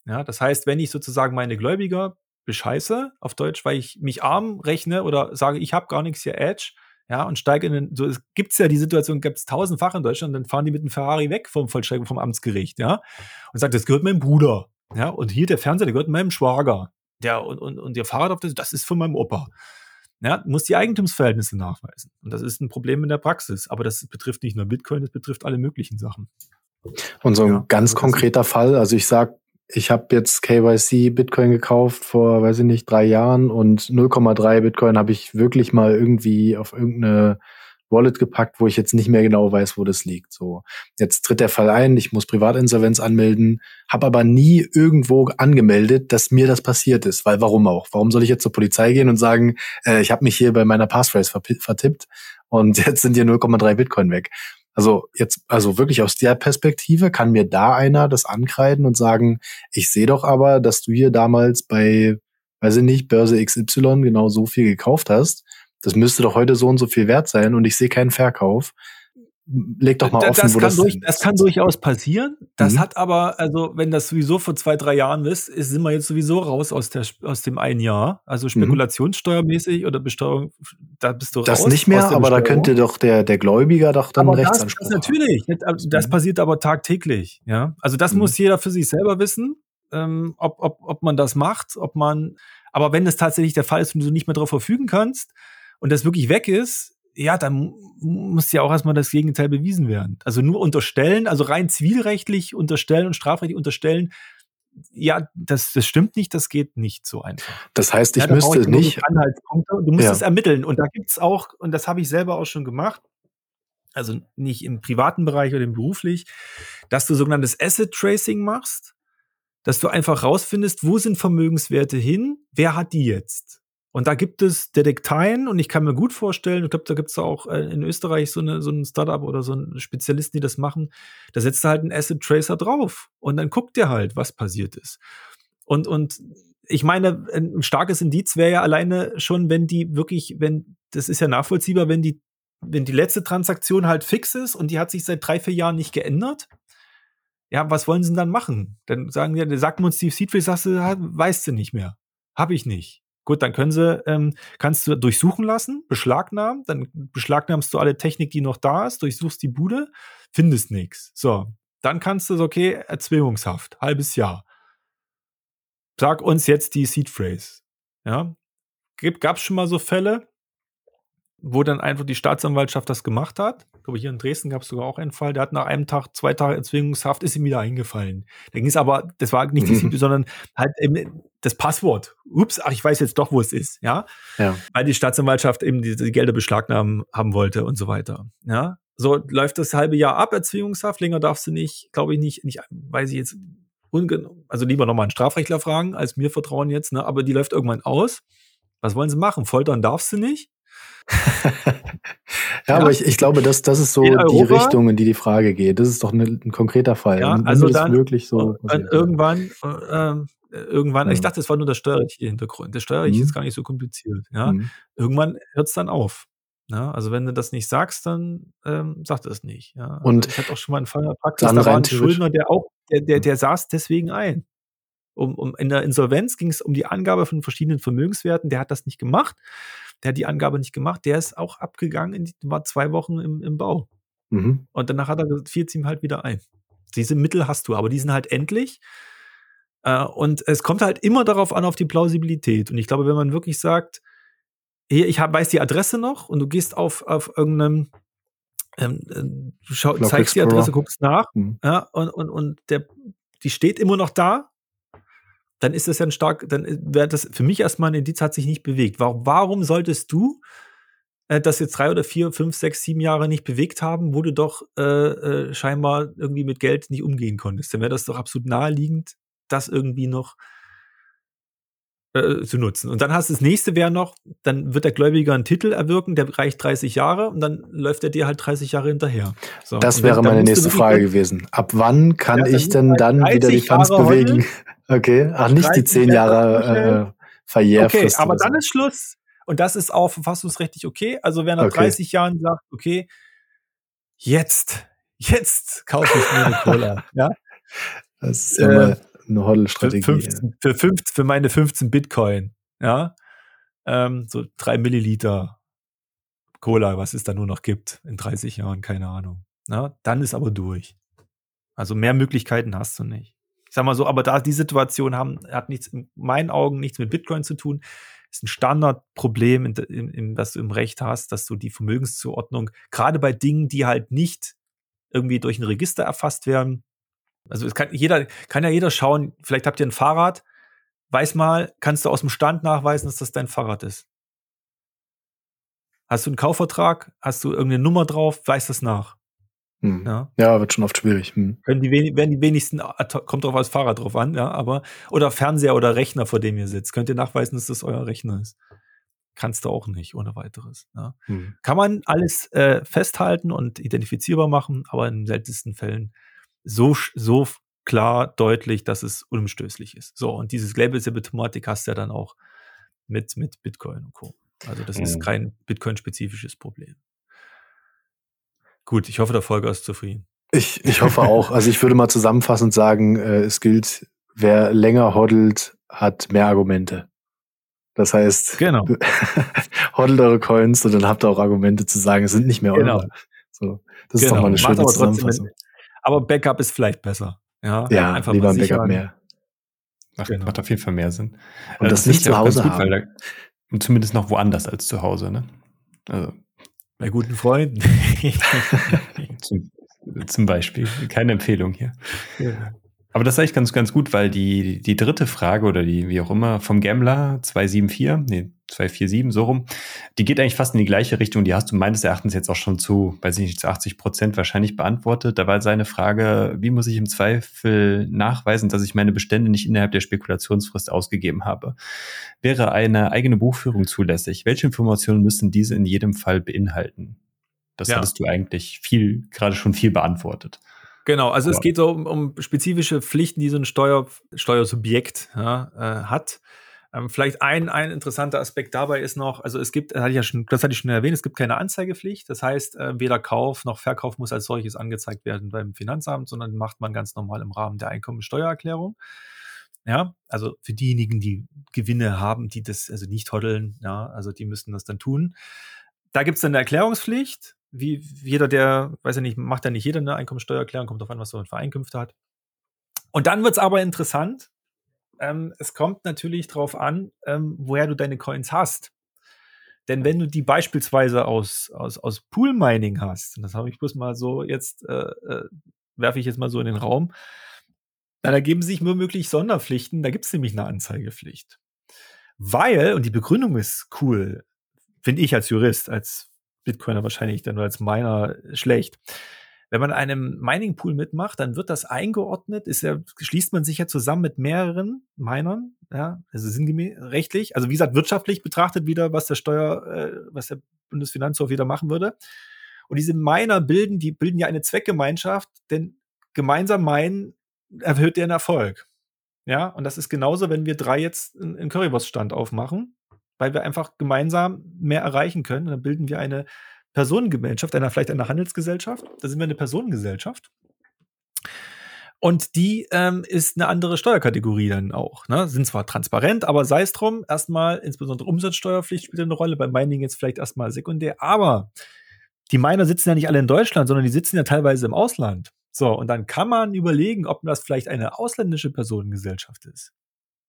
Ja, das heißt, wenn ich sozusagen meine Gläubiger bescheiße, auf Deutsch, weil ich mich arm rechne oder sage, ich habe gar nichts hier Edge, ja, und steige in den, so es gibt's ja die Situation, gibt es tausendfach in Deutschland, dann fahren die mit dem Ferrari weg vom Vollstreckung vom Amtsgericht, ja, und sagt, das gehört meinem Bruder, ja, und hier der Fernseher, der gehört meinem Schwager, der und, und, und der Fahrrad auf das, das ist von meinem Opa. Ja, muss die Eigentumsverhältnisse nachweisen. Und das ist ein Problem in der Praxis. Aber das betrifft nicht nur Bitcoin, das betrifft alle möglichen Sachen. Und so ein ja, ganz also konkreter Fall, also ich sag, ich habe jetzt KYC Bitcoin gekauft vor, weiß ich nicht, drei Jahren und 0,3 Bitcoin habe ich wirklich mal irgendwie auf irgendeine Wallet gepackt, wo ich jetzt nicht mehr genau weiß, wo das liegt. So, jetzt tritt der Fall ein, ich muss Privatinsolvenz anmelden, habe aber nie irgendwo angemeldet, dass mir das passiert ist, weil warum auch? Warum soll ich jetzt zur Polizei gehen und sagen, äh, ich habe mich hier bei meiner Passphrase vertippt und jetzt sind hier 0,3 Bitcoin weg? Also jetzt, also wirklich aus der Perspektive kann mir da einer das ankreiden und sagen, ich sehe doch aber, dass du hier damals bei, weiß ich nicht, Börse XY genau so viel gekauft hast das müsste doch heute so und so viel wert sein und ich sehe keinen Verkauf. Leg doch mal offen, das wo kann das durch, Das kann durchaus passieren. Das mhm. hat aber, also wenn das sowieso vor zwei, drei Jahren ist, ist sind wir jetzt sowieso raus aus, der, aus dem einen Jahr. Also mhm. spekulationssteuermäßig oder Besteuerung, da bist du raus. Das nicht mehr, aber da könnte doch der, der Gläubiger doch dann aber Rechtsanspruch das, das natürlich. Das mhm. passiert aber tagtäglich. Ja, Also das mhm. muss jeder für sich selber wissen, ähm, ob, ob, ob man das macht, ob man, aber wenn es tatsächlich der Fall ist und du nicht mehr darauf verfügen kannst, und das wirklich weg ist, ja, dann muss ja auch erstmal das Gegenteil bewiesen werden. Also nur unterstellen, also rein zivilrechtlich unterstellen und strafrechtlich unterstellen, ja, das, das stimmt nicht, das geht nicht so einfach. Das heißt, ich ja, müsste nicht. Anhaltspunkte. Du musst ja. es ermitteln. Und da gibt's auch, und das habe ich selber auch schon gemacht, also nicht im privaten Bereich oder im beruflich, dass du sogenanntes Asset Tracing machst, dass du einfach rausfindest, wo sind Vermögenswerte hin, wer hat die jetzt? Und da gibt es Detekteien und ich kann mir gut vorstellen, ich glaube, da gibt es auch äh, in Österreich so, eine, so ein Startup oder so einen Spezialisten, die das machen. Da setzt du halt einen Asset Tracer drauf und dann guckt der halt, was passiert ist. Und, und ich meine, ein starkes Indiz wäre ja alleine schon, wenn die wirklich, wenn, das ist ja nachvollziehbar, wenn die, wenn die letzte Transaktion halt fix ist und die hat sich seit drei, vier Jahren nicht geändert. Ja, was wollen sie denn dann machen? Dann sagen die, sagt uns Steve Seedfield, sagst du, weißt du nicht mehr. Hab ich nicht. Gut, dann können sie, ähm, kannst du durchsuchen lassen, beschlagnahmen, dann beschlagnahmst du alle Technik, die noch da ist, durchsuchst die Bude, findest nichts. So, dann kannst du, okay, Erzwingungshaft, halbes Jahr. Sag uns jetzt die Seed Phrase. Ja, gab es schon mal so Fälle, wo dann einfach die Staatsanwaltschaft das gemacht hat. Ich glaube, hier in Dresden gab es sogar auch einen Fall, der hat nach einem Tag, zwei Tage Erzwingungshaft, ist ihm wieder eingefallen. Da ging es aber, das war nicht die mhm. sondern halt eben das Passwort. Ups, ach, ich weiß jetzt doch, wo es ist, ja? ja. Weil die Staatsanwaltschaft eben die, die Gelder beschlagnahmen haben wollte und so weiter. Ja. So läuft das halbe Jahr ab, Erzwingungshaft, länger darfst du nicht, glaube ich nicht, nicht, weiß ich jetzt, also lieber nochmal einen Strafrechtler fragen, als mir vertrauen jetzt, ne? aber die läuft irgendwann aus. Was wollen sie machen? Foltern darfst du nicht? Ja, ja, aber ich, ich glaube, das, das ist so in die Richtung, in die die Frage geht. Das ist doch eine, ein konkreter Fall. Ja, also dann, wirklich so dann irgendwann, äh, irgendwann, ja. ich dachte, es war nur der steuerliche Hintergrund. Der steuerliche mhm. ist gar nicht so kompliziert. Ja, mhm. irgendwann hört es dann auf. Ja, also wenn du das nicht sagst, dann ähm, sag das nicht. Ja. Also und ich hatte auch schon mal einen Fall in der Praxis, da war ein Schuldner, der auch, der, der, der saß deswegen ein. Um, um, in der Insolvenz ging es um die Angabe von verschiedenen Vermögenswerten. Der hat das nicht gemacht. Der hat die Angabe nicht gemacht. Der ist auch abgegangen, die, war zwei Wochen im, im Bau. Mhm. Und danach hat er gesagt, fiel ihm halt wieder ein. Diese Mittel hast du, aber die sind halt endlich. Äh, und es kommt halt immer darauf an, auf die Plausibilität. Und ich glaube, wenn man wirklich sagt, hier, ich hab, weiß die Adresse noch und du gehst auf, auf irgendeinem, ähm, äh, du schau, zeigst die Adresse, guckst nach, mhm. ja, und, und, und der, die steht immer noch da, dann ist das ja ein stark, dann wäre das für mich erstmal ein Indiz, hat sich nicht bewegt. Warum, warum solltest du äh, das jetzt drei oder vier, fünf, sechs, sieben Jahre nicht bewegt haben, wo du doch äh, äh, scheinbar irgendwie mit Geld nicht umgehen konntest? Dann wäre das doch absolut naheliegend, das irgendwie noch äh, zu nutzen. Und dann hast du das nächste wäre noch, dann wird der Gläubiger einen Titel erwirken, der reicht 30 Jahre und dann läuft er dir halt 30 Jahre hinterher. So, das wäre meine nächste Frage gewesen. Ab wann kann ja, ich denn dann wieder die Funds bewegen? Okay, ach nicht die 10 Jahre äh, Verjährfrist. Okay, aber dann ist Schluss. Und das ist auch verfassungsrechtlich okay. Also wer nach okay. 30 Jahren sagt, okay, jetzt, jetzt kaufe ich mir eine Cola. ja? Das ist immer äh, eine Hodl-Strategie. Für, 15, für, 15, für meine 15 Bitcoin, ja, ähm, so drei Milliliter Cola, was es da nur noch gibt in 30 Jahren, keine Ahnung. Ja, dann ist aber durch. Also mehr Möglichkeiten hast du nicht. Ich sag mal so, aber da die Situation haben, hat nichts, in meinen Augen nichts mit Bitcoin zu tun. Ist ein Standardproblem, in, in, in, das du im Recht hast, dass du die Vermögenszuordnung, gerade bei Dingen, die halt nicht irgendwie durch ein Register erfasst werden, also es kann jeder, kann ja jeder schauen, vielleicht habt ihr ein Fahrrad, weiß mal, kannst du aus dem Stand nachweisen, dass das dein Fahrrad ist. Hast du einen Kaufvertrag, hast du irgendeine Nummer drauf, weiß das nach. Hm. Ja. ja. wird schon oft schwierig. Hm. Können die, werden die wenigsten, kommt drauf als Fahrrad drauf an, ja, aber, oder Fernseher oder Rechner, vor dem ihr sitzt. Könnt ihr nachweisen, dass das euer Rechner ist? Kannst du auch nicht ohne weiteres. Ja. Hm. Kann man alles äh, festhalten und identifizierbar machen, aber in den seltensten Fällen so, so klar, deutlich, dass es unumstößlich ist. So, und dieses Label-Thematik hast du ja dann auch mit, mit Bitcoin und Co. Also das mhm. ist kein Bitcoin-spezifisches Problem. Gut, ich hoffe, der Folger ist zufrieden. Ich, ich hoffe auch. Also ich würde mal zusammenfassend sagen, äh, es gilt, wer länger hoddelt, hat mehr Argumente. Das heißt, genau. hoddelt eure Coins und dann habt ihr auch Argumente zu sagen, es sind nicht mehr genau. eure. So, das genau. ist doch mal eine schöne Zusammenfassung. Aber Backup ist vielleicht besser. Ja, ja einfach lieber ein Backup mehr. Ach, genau. Macht auf jeden Fall mehr Sinn. Und das, das nicht zu Hause gut, haben. Da, und zumindest noch woanders als zu Hause, ne? Also. Bei guten Freunden. zum, zum, Beispiel. Keine Empfehlung hier. Ja. Aber das ist eigentlich ganz, ganz gut, weil die, die dritte Frage oder die, wie auch immer, vom Gambler 274, nee, 247, so rum, die geht eigentlich fast in die gleiche Richtung. Die hast du meines Erachtens jetzt auch schon zu, weiß ich nicht, zu 80 Prozent wahrscheinlich beantwortet. Da war seine Frage, wie muss ich im Zweifel nachweisen, dass ich meine Bestände nicht innerhalb der Spekulationsfrist ausgegeben habe? Wäre eine eigene Buchführung zulässig? Welche Informationen müssen diese in jedem Fall beinhalten? Das ja. hattest du eigentlich viel, gerade schon viel beantwortet. Genau, also Aber es geht so um, um, spezifische Pflichten, die so ein Steuer, Steuersubjekt ja, äh, hat. Ähm, vielleicht ein, ein interessanter Aspekt dabei ist noch, also es gibt, hatte ich ja schon, das hatte ich schon erwähnt, es gibt keine Anzeigepflicht. Das heißt, äh, weder Kauf noch Verkauf muss als solches angezeigt werden beim Finanzamt, sondern macht man ganz normal im Rahmen der Einkommensteuererklärung. Ja, also für diejenigen, die Gewinne haben, die das also nicht hoddeln, ja, also die müssten das dann tun. Da gibt es dann eine Erklärungspflicht wie jeder, der, weiß ja nicht, macht ja nicht jeder eine Einkommensteuererklärung, kommt auf an, was man für Einkünfte hat. Und dann wird es aber interessant. Ähm, es kommt natürlich darauf an, ähm, woher du deine Coins hast. Denn wenn du die beispielsweise aus, aus, aus Pool Mining hast, und das habe ich bloß mal so jetzt, äh, äh, werfe ich jetzt mal so in den Raum, dann ergeben sich womöglich Sonderpflichten, da gibt es nämlich eine Anzeigepflicht. Weil, und die Begründung ist cool, finde ich als Jurist, als Bitcoiner wahrscheinlich dann als Miner schlecht. Wenn man einem Mining Pool mitmacht, dann wird das eingeordnet, ist ja, schließt man sich ja zusammen mit mehreren Minern, ja, also sinngemäß rechtlich, also wie gesagt, wirtschaftlich betrachtet wieder, was der Steuer, äh, was der Bundesfinanzhof wieder machen würde. Und diese Miner bilden, die bilden ja eine Zweckgemeinschaft, denn gemeinsam meinen erhöht deren Erfolg. Ja, und das ist genauso, wenn wir drei jetzt einen Currywurst-Stand aufmachen weil wir einfach gemeinsam mehr erreichen können. dann bilden wir eine Personengemeinschaft, einer vielleicht eine Handelsgesellschaft. Da sind wir eine Personengesellschaft. Und die ähm, ist eine andere Steuerkategorie dann auch. Ne? Sind zwar transparent, aber sei es drum, erstmal insbesondere Umsatzsteuerpflicht spielt eine Rolle, beim Mining jetzt vielleicht erstmal sekundär. Aber die Miner sitzen ja nicht alle in Deutschland, sondern die sitzen ja teilweise im Ausland. So, und dann kann man überlegen, ob das vielleicht eine ausländische Personengesellschaft ist.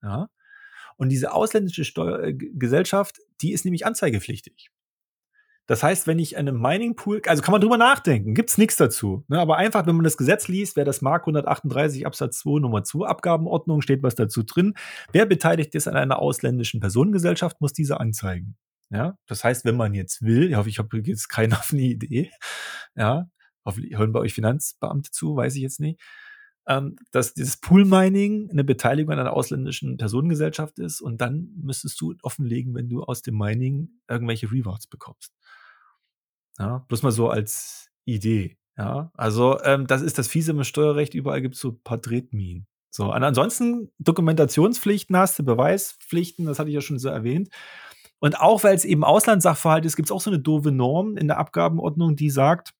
Ja. Und diese ausländische Steuer äh, Gesellschaft, die ist nämlich anzeigepflichtig. Das heißt, wenn ich einem Mining Pool, also kann man drüber nachdenken, gibt's nichts dazu. Ne? Aber einfach, wenn man das Gesetz liest, wer das Mark 138 Absatz 2 Nummer 2 Abgabenordnung steht was dazu drin. Wer beteiligt ist an einer ausländischen Personengesellschaft, muss diese anzeigen. Ja, das heißt, wenn man jetzt will, ich hoffe, ich habe jetzt keine offene Idee, ja, hören bei euch Finanzbeamte zu, weiß ich jetzt nicht ähm, dass dieses Pool-Mining eine Beteiligung an einer ausländischen Personengesellschaft ist und dann müsstest du offenlegen, wenn du aus dem Mining irgendwelche Rewards bekommst. Ja, bloß mal so als Idee. Ja, also ähm, das ist das fiese im Steuerrecht. Überall gibt es so ein paar Tretminen. So, und ansonsten Dokumentationspflichten hast du, Beweispflichten, das hatte ich ja schon so erwähnt. Und auch weil es eben Auslandssachverhalt ist, gibt es auch so eine doofe Norm in der Abgabenordnung, die sagt,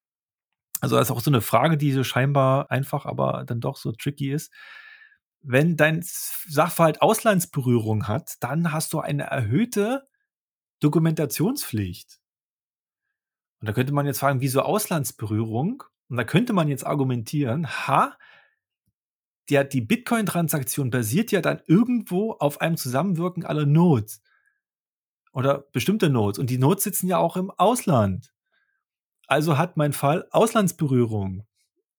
also das ist auch so eine Frage, die so scheinbar einfach, aber dann doch so tricky ist. Wenn dein Sachverhalt Auslandsberührung hat, dann hast du eine erhöhte Dokumentationspflicht. Und da könnte man jetzt fragen, wieso Auslandsberührung? Und da könnte man jetzt argumentieren, ha, die, die Bitcoin-Transaktion basiert ja dann irgendwo auf einem Zusammenwirken aller Nodes. Oder bestimmte Nodes. Und die Nodes sitzen ja auch im Ausland. Also hat mein Fall Auslandsberührung.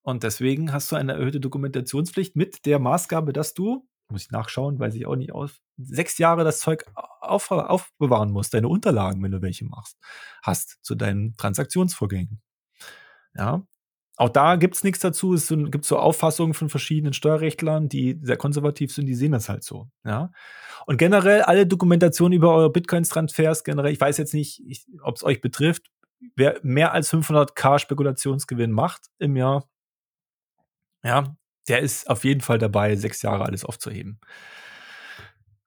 Und deswegen hast du eine erhöhte Dokumentationspflicht mit der Maßgabe, dass du, muss ich nachschauen, weiß ich auch nicht aus, sechs Jahre das Zeug auf, aufbewahren musst, deine Unterlagen, wenn du welche machst, hast zu deinen Transaktionsvorgängen. Ja. Auch da gibt es nichts dazu. Es gibt so Auffassungen von verschiedenen Steuerrechtlern, die sehr konservativ sind, die sehen das halt so. Ja. Und generell alle Dokumentationen über eure Bitcoins-Transfers, generell, ich weiß jetzt nicht, ob es euch betrifft, wer mehr als 500k Spekulationsgewinn macht im Jahr, ja, der ist auf jeden Fall dabei, sechs Jahre alles aufzuheben.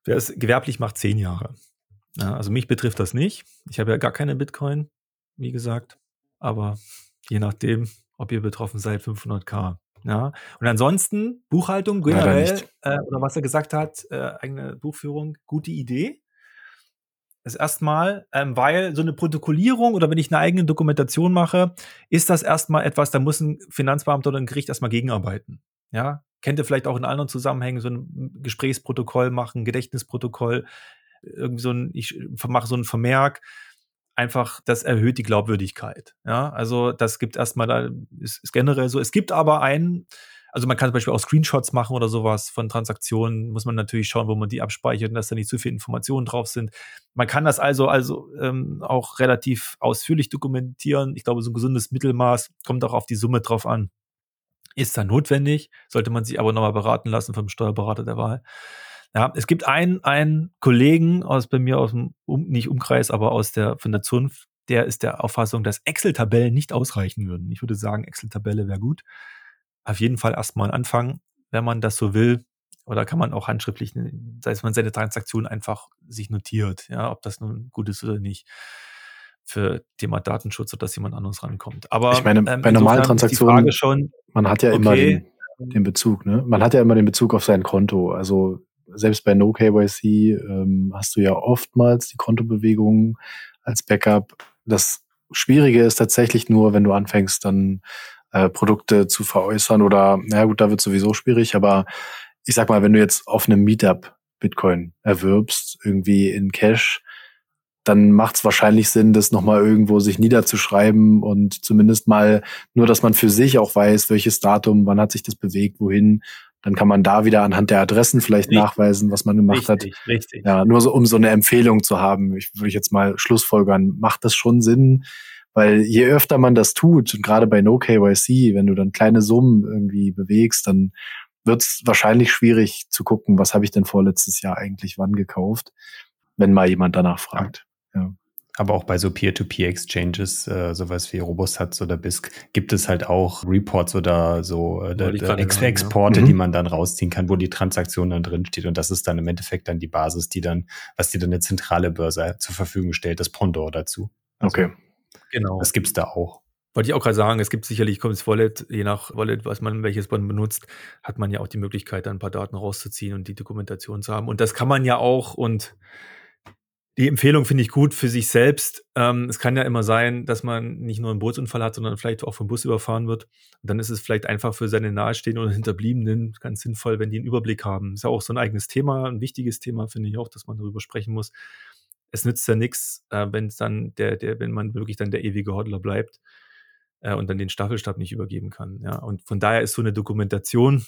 Wer es gewerblich macht, zehn Jahre. Ja, also mich betrifft das nicht. Ich habe ja gar keine Bitcoin, wie gesagt. Aber je nachdem, ob ihr betroffen seid, 500k. Ja. Und ansonsten Buchhaltung generell, äh, oder was er gesagt hat, äh, eigene Buchführung, gute Idee ist erstmal, ähm, weil so eine Protokollierung oder wenn ich eine eigene Dokumentation mache, ist das erstmal etwas, da muss ein Finanzbeamter oder ein Gericht erstmal gegenarbeiten. Ja, kennt ihr vielleicht auch in anderen Zusammenhängen so ein Gesprächsprotokoll machen, Gedächtnisprotokoll, irgendwie so ein, ich mache so ein Vermerk. Einfach, das erhöht die Glaubwürdigkeit. Ja, also das gibt erstmal, da ist, ist generell so. Es gibt aber einen, Also man kann zum Beispiel auch Screenshots machen oder sowas von Transaktionen. Muss man natürlich schauen, wo man die abspeichert und dass da nicht zu viele Informationen drauf sind. Man kann das also also ähm, auch relativ ausführlich dokumentieren. Ich glaube, so ein gesundes Mittelmaß kommt auch auf die Summe drauf an. Ist da notwendig, sollte man sich aber nochmal beraten lassen vom Steuerberater der Wahl. Ja, es gibt einen, einen Kollegen aus bei mir aus dem, um, nicht Umkreis, aber aus der, von der Zunft, der ist der Auffassung, dass Excel-Tabellen nicht ausreichen würden. Ich würde sagen, Excel-Tabelle wäre gut. Auf jeden Fall erstmal anfangen, wenn man das so will. Oder kann man auch handschriftlich, sei es man seine Transaktion einfach sich notiert, ja, ob das nun gut ist oder nicht für Thema Datenschutz oder dass jemand anderes rankommt. Aber ich meine, ähm, bei normalen Transaktionen, schon, man hat ja okay, immer den, den, Bezug, ne? Man hat ja immer den Bezug auf sein Konto. Also selbst bei No KYC ähm, hast du ja oftmals die Kontobewegungen als Backup. Das Schwierige ist tatsächlich nur, wenn du anfängst, dann äh, Produkte zu veräußern oder, na gut, da wird sowieso schwierig, aber ich sag mal, wenn du jetzt auf einem Meetup Bitcoin erwirbst, irgendwie in Cash, dann macht es wahrscheinlich Sinn, das nochmal irgendwo sich niederzuschreiben und zumindest mal nur, dass man für sich auch weiß, welches Datum, wann hat sich das bewegt, wohin. Dann kann man da wieder anhand der Adressen vielleicht richtig. nachweisen, was man gemacht richtig, hat. Richtig. Ja, nur so, um so eine Empfehlung zu haben. Ich würde jetzt mal Schlussfolgern, macht das schon Sinn? Weil je öfter man das tut, und gerade bei No KYC, wenn du dann kleine Summen irgendwie bewegst, dann wird es wahrscheinlich schwierig zu gucken, was habe ich denn vorletztes Jahr eigentlich wann gekauft, wenn mal jemand danach fragt. Ja. Aber auch bei so Peer-to-Peer-Exchanges, äh, sowas wie Robustats oder BISC, gibt es halt auch Reports oder so äh, Ex sagen, Exporte, ja. die mhm. man dann rausziehen kann, wo die Transaktion dann drin steht. Und das ist dann im Endeffekt dann die Basis, die dann, was dir dann eine zentrale Börse zur Verfügung stellt, das Pendant dazu. Also, okay. Genau. Das gibt's da auch. Wollte ich auch gerade sagen, es gibt sicherlich Commons Wallet, je nach Wallet, was man, welches man benutzt, hat man ja auch die Möglichkeit, ein paar Daten rauszuziehen und die Dokumentation zu haben. Und das kann man ja auch und die Empfehlung finde ich gut für sich selbst. Ähm, es kann ja immer sein, dass man nicht nur einen Bootsunfall hat, sondern vielleicht auch vom Bus überfahren wird. Und dann ist es vielleicht einfach für seine Nahestehenden oder Hinterbliebenen ganz sinnvoll, wenn die einen Überblick haben. Ist ja auch so ein eigenes Thema, ein wichtiges Thema, finde ich auch, dass man darüber sprechen muss. Es nützt ja nichts, äh, wenn es dann der, der, wenn man wirklich dann der ewige Hodler bleibt äh, und dann den Staffelstab nicht übergeben kann. Ja, und von daher ist so eine Dokumentation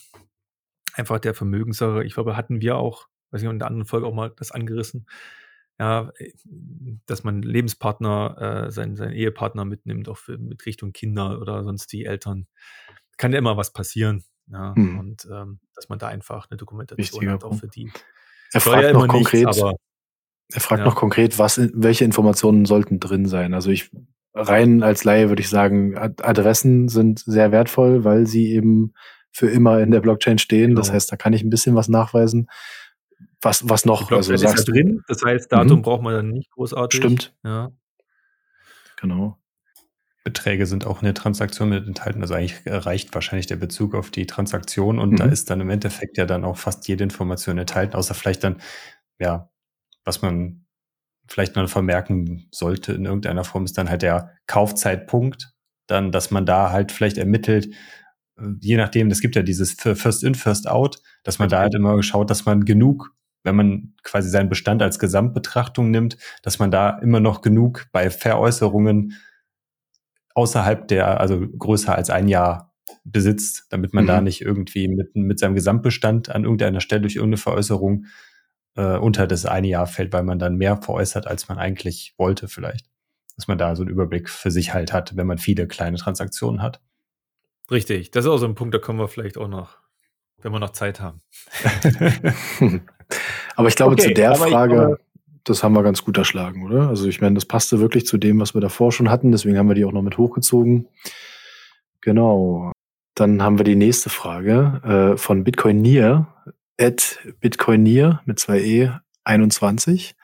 einfach der Vermögenssache. Ich glaube, hatten wir auch, weiß ich in der anderen Folge auch mal das angerissen ja, äh, dass man Lebenspartner, äh, seinen, seinen Ehepartner mitnimmt, auch für, mit Richtung Kinder oder sonst die Eltern. Kann ja immer was passieren. Ja, hm. Und ähm, dass man da einfach eine Dokumentation Wichtiger hat, auch für die. Er fragt ja noch konkret, nichts, aber, er fragt ja. noch konkret, was, welche Informationen sollten drin sein. Also ich rein als Laie würde ich sagen, Adressen sind sehr wertvoll, weil sie eben für immer in der Blockchain stehen. Genau. Das heißt, da kann ich ein bisschen was nachweisen. Was, was noch? Also, ist sagst ja drin, das heißt, Datum mhm. braucht man dann nicht großartig. Stimmt. Ja. Genau. Beträge sind auch in der Transaktion mit enthalten. Also eigentlich reicht wahrscheinlich der Bezug auf die Transaktion und mhm. da ist dann im Endeffekt ja dann auch fast jede Information enthalten, außer vielleicht dann, ja, was man vielleicht noch vermerken sollte in irgendeiner Form, ist dann halt der Kaufzeitpunkt, dann, dass man da halt vielleicht ermittelt, äh, je nachdem, es gibt ja dieses First in, First out, dass man da halt immer schaut, dass man genug wenn man quasi seinen Bestand als Gesamtbetrachtung nimmt, dass man da immer noch genug bei Veräußerungen außerhalb der, also größer als ein Jahr besitzt, damit man mhm. da nicht irgendwie mit, mit seinem Gesamtbestand an irgendeiner Stelle durch irgendeine Veräußerung äh, unter das eine Jahr fällt, weil man dann mehr veräußert, als man eigentlich wollte vielleicht. Dass man da so einen Überblick für sich halt hat, wenn man viele kleine Transaktionen hat. Richtig, das ist auch so ein Punkt, da kommen wir vielleicht auch noch, wenn wir noch Zeit haben. Aber ich glaube, okay, zu der Frage, glaube, das haben wir ganz gut erschlagen, oder? Also ich meine, das passte wirklich zu dem, was wir davor schon hatten, deswegen haben wir die auch noch mit hochgezogen. Genau. Dann haben wir die nächste Frage äh, von Bitcoinier, at Bitcoinier mit zwei E 21.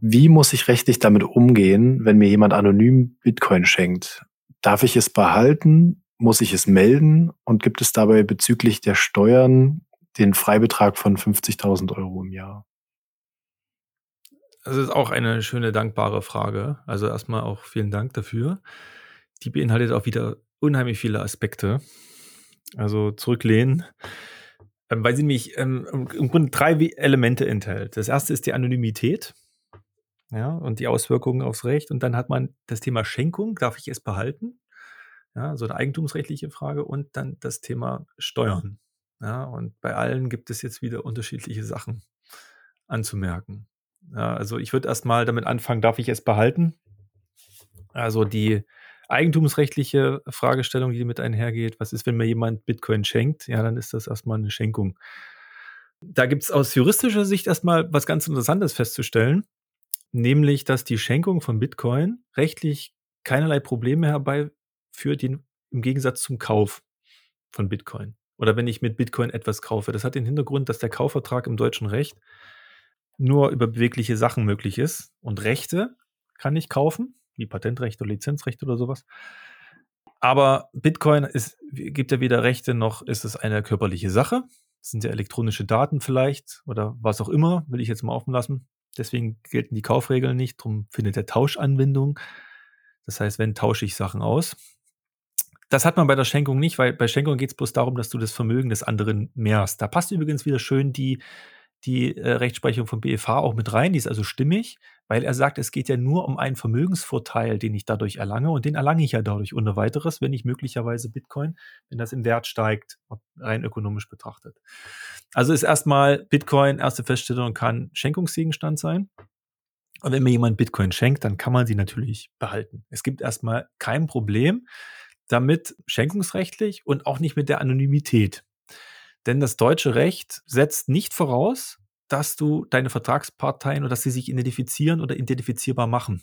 Wie muss ich rechtlich damit umgehen, wenn mir jemand anonym Bitcoin schenkt? Darf ich es behalten? Muss ich es melden? Und gibt es dabei bezüglich der Steuern den Freibetrag von 50.000 Euro im Jahr? Das ist auch eine schöne, dankbare Frage. Also erstmal auch vielen Dank dafür. Die beinhaltet auch wieder unheimlich viele Aspekte. Also zurücklehnen, ähm, weil sie mich ähm, im Grunde drei Elemente enthält. Das erste ist die Anonymität. Ja, und die Auswirkungen aufs Recht. Und dann hat man das Thema Schenkung. Darf ich es behalten? Ja, so eine eigentumsrechtliche Frage und dann das Thema Steuern. Ja, und bei allen gibt es jetzt wieder unterschiedliche Sachen anzumerken. Ja, also ich würde erstmal damit anfangen, darf ich es behalten? Also die eigentumsrechtliche Fragestellung, die damit einhergeht, was ist, wenn mir jemand Bitcoin schenkt? Ja, dann ist das erstmal eine Schenkung. Da gibt es aus juristischer Sicht erstmal was ganz Interessantes festzustellen, nämlich, dass die Schenkung von Bitcoin rechtlich keinerlei Probleme herbeiführt, im Gegensatz zum Kauf von Bitcoin. Oder wenn ich mit Bitcoin etwas kaufe. Das hat den Hintergrund, dass der Kaufvertrag im deutschen Recht nur über bewegliche Sachen möglich ist. Und Rechte kann ich kaufen, wie Patentrechte oder Lizenzrechte oder sowas. Aber Bitcoin ist, gibt ja weder Rechte noch ist es eine körperliche Sache. Das sind ja elektronische Daten vielleicht oder was auch immer, will ich jetzt mal offen lassen. Deswegen gelten die Kaufregeln nicht, darum findet der Tausch Anwendung. Das heißt, wenn tausche ich Sachen aus. Das hat man bei der Schenkung nicht, weil bei Schenkung geht es bloß darum, dass du das Vermögen des anderen mehrst. Da passt übrigens wieder schön die die äh, Rechtsprechung vom BFH auch mit rein. Die ist also stimmig, weil er sagt, es geht ja nur um einen Vermögensvorteil, den ich dadurch erlange. Und den erlange ich ja dadurch ohne weiteres, wenn ich möglicherweise Bitcoin, wenn das im Wert steigt, rein ökonomisch betrachtet. Also ist erstmal Bitcoin, erste Feststellung, kann Schenkungsgegenstand sein. Und wenn mir jemand Bitcoin schenkt, dann kann man sie natürlich behalten. Es gibt erstmal kein Problem damit schenkungsrechtlich und auch nicht mit der Anonymität. Denn das deutsche Recht setzt nicht voraus, dass du deine Vertragsparteien oder dass sie sich identifizieren oder identifizierbar machen.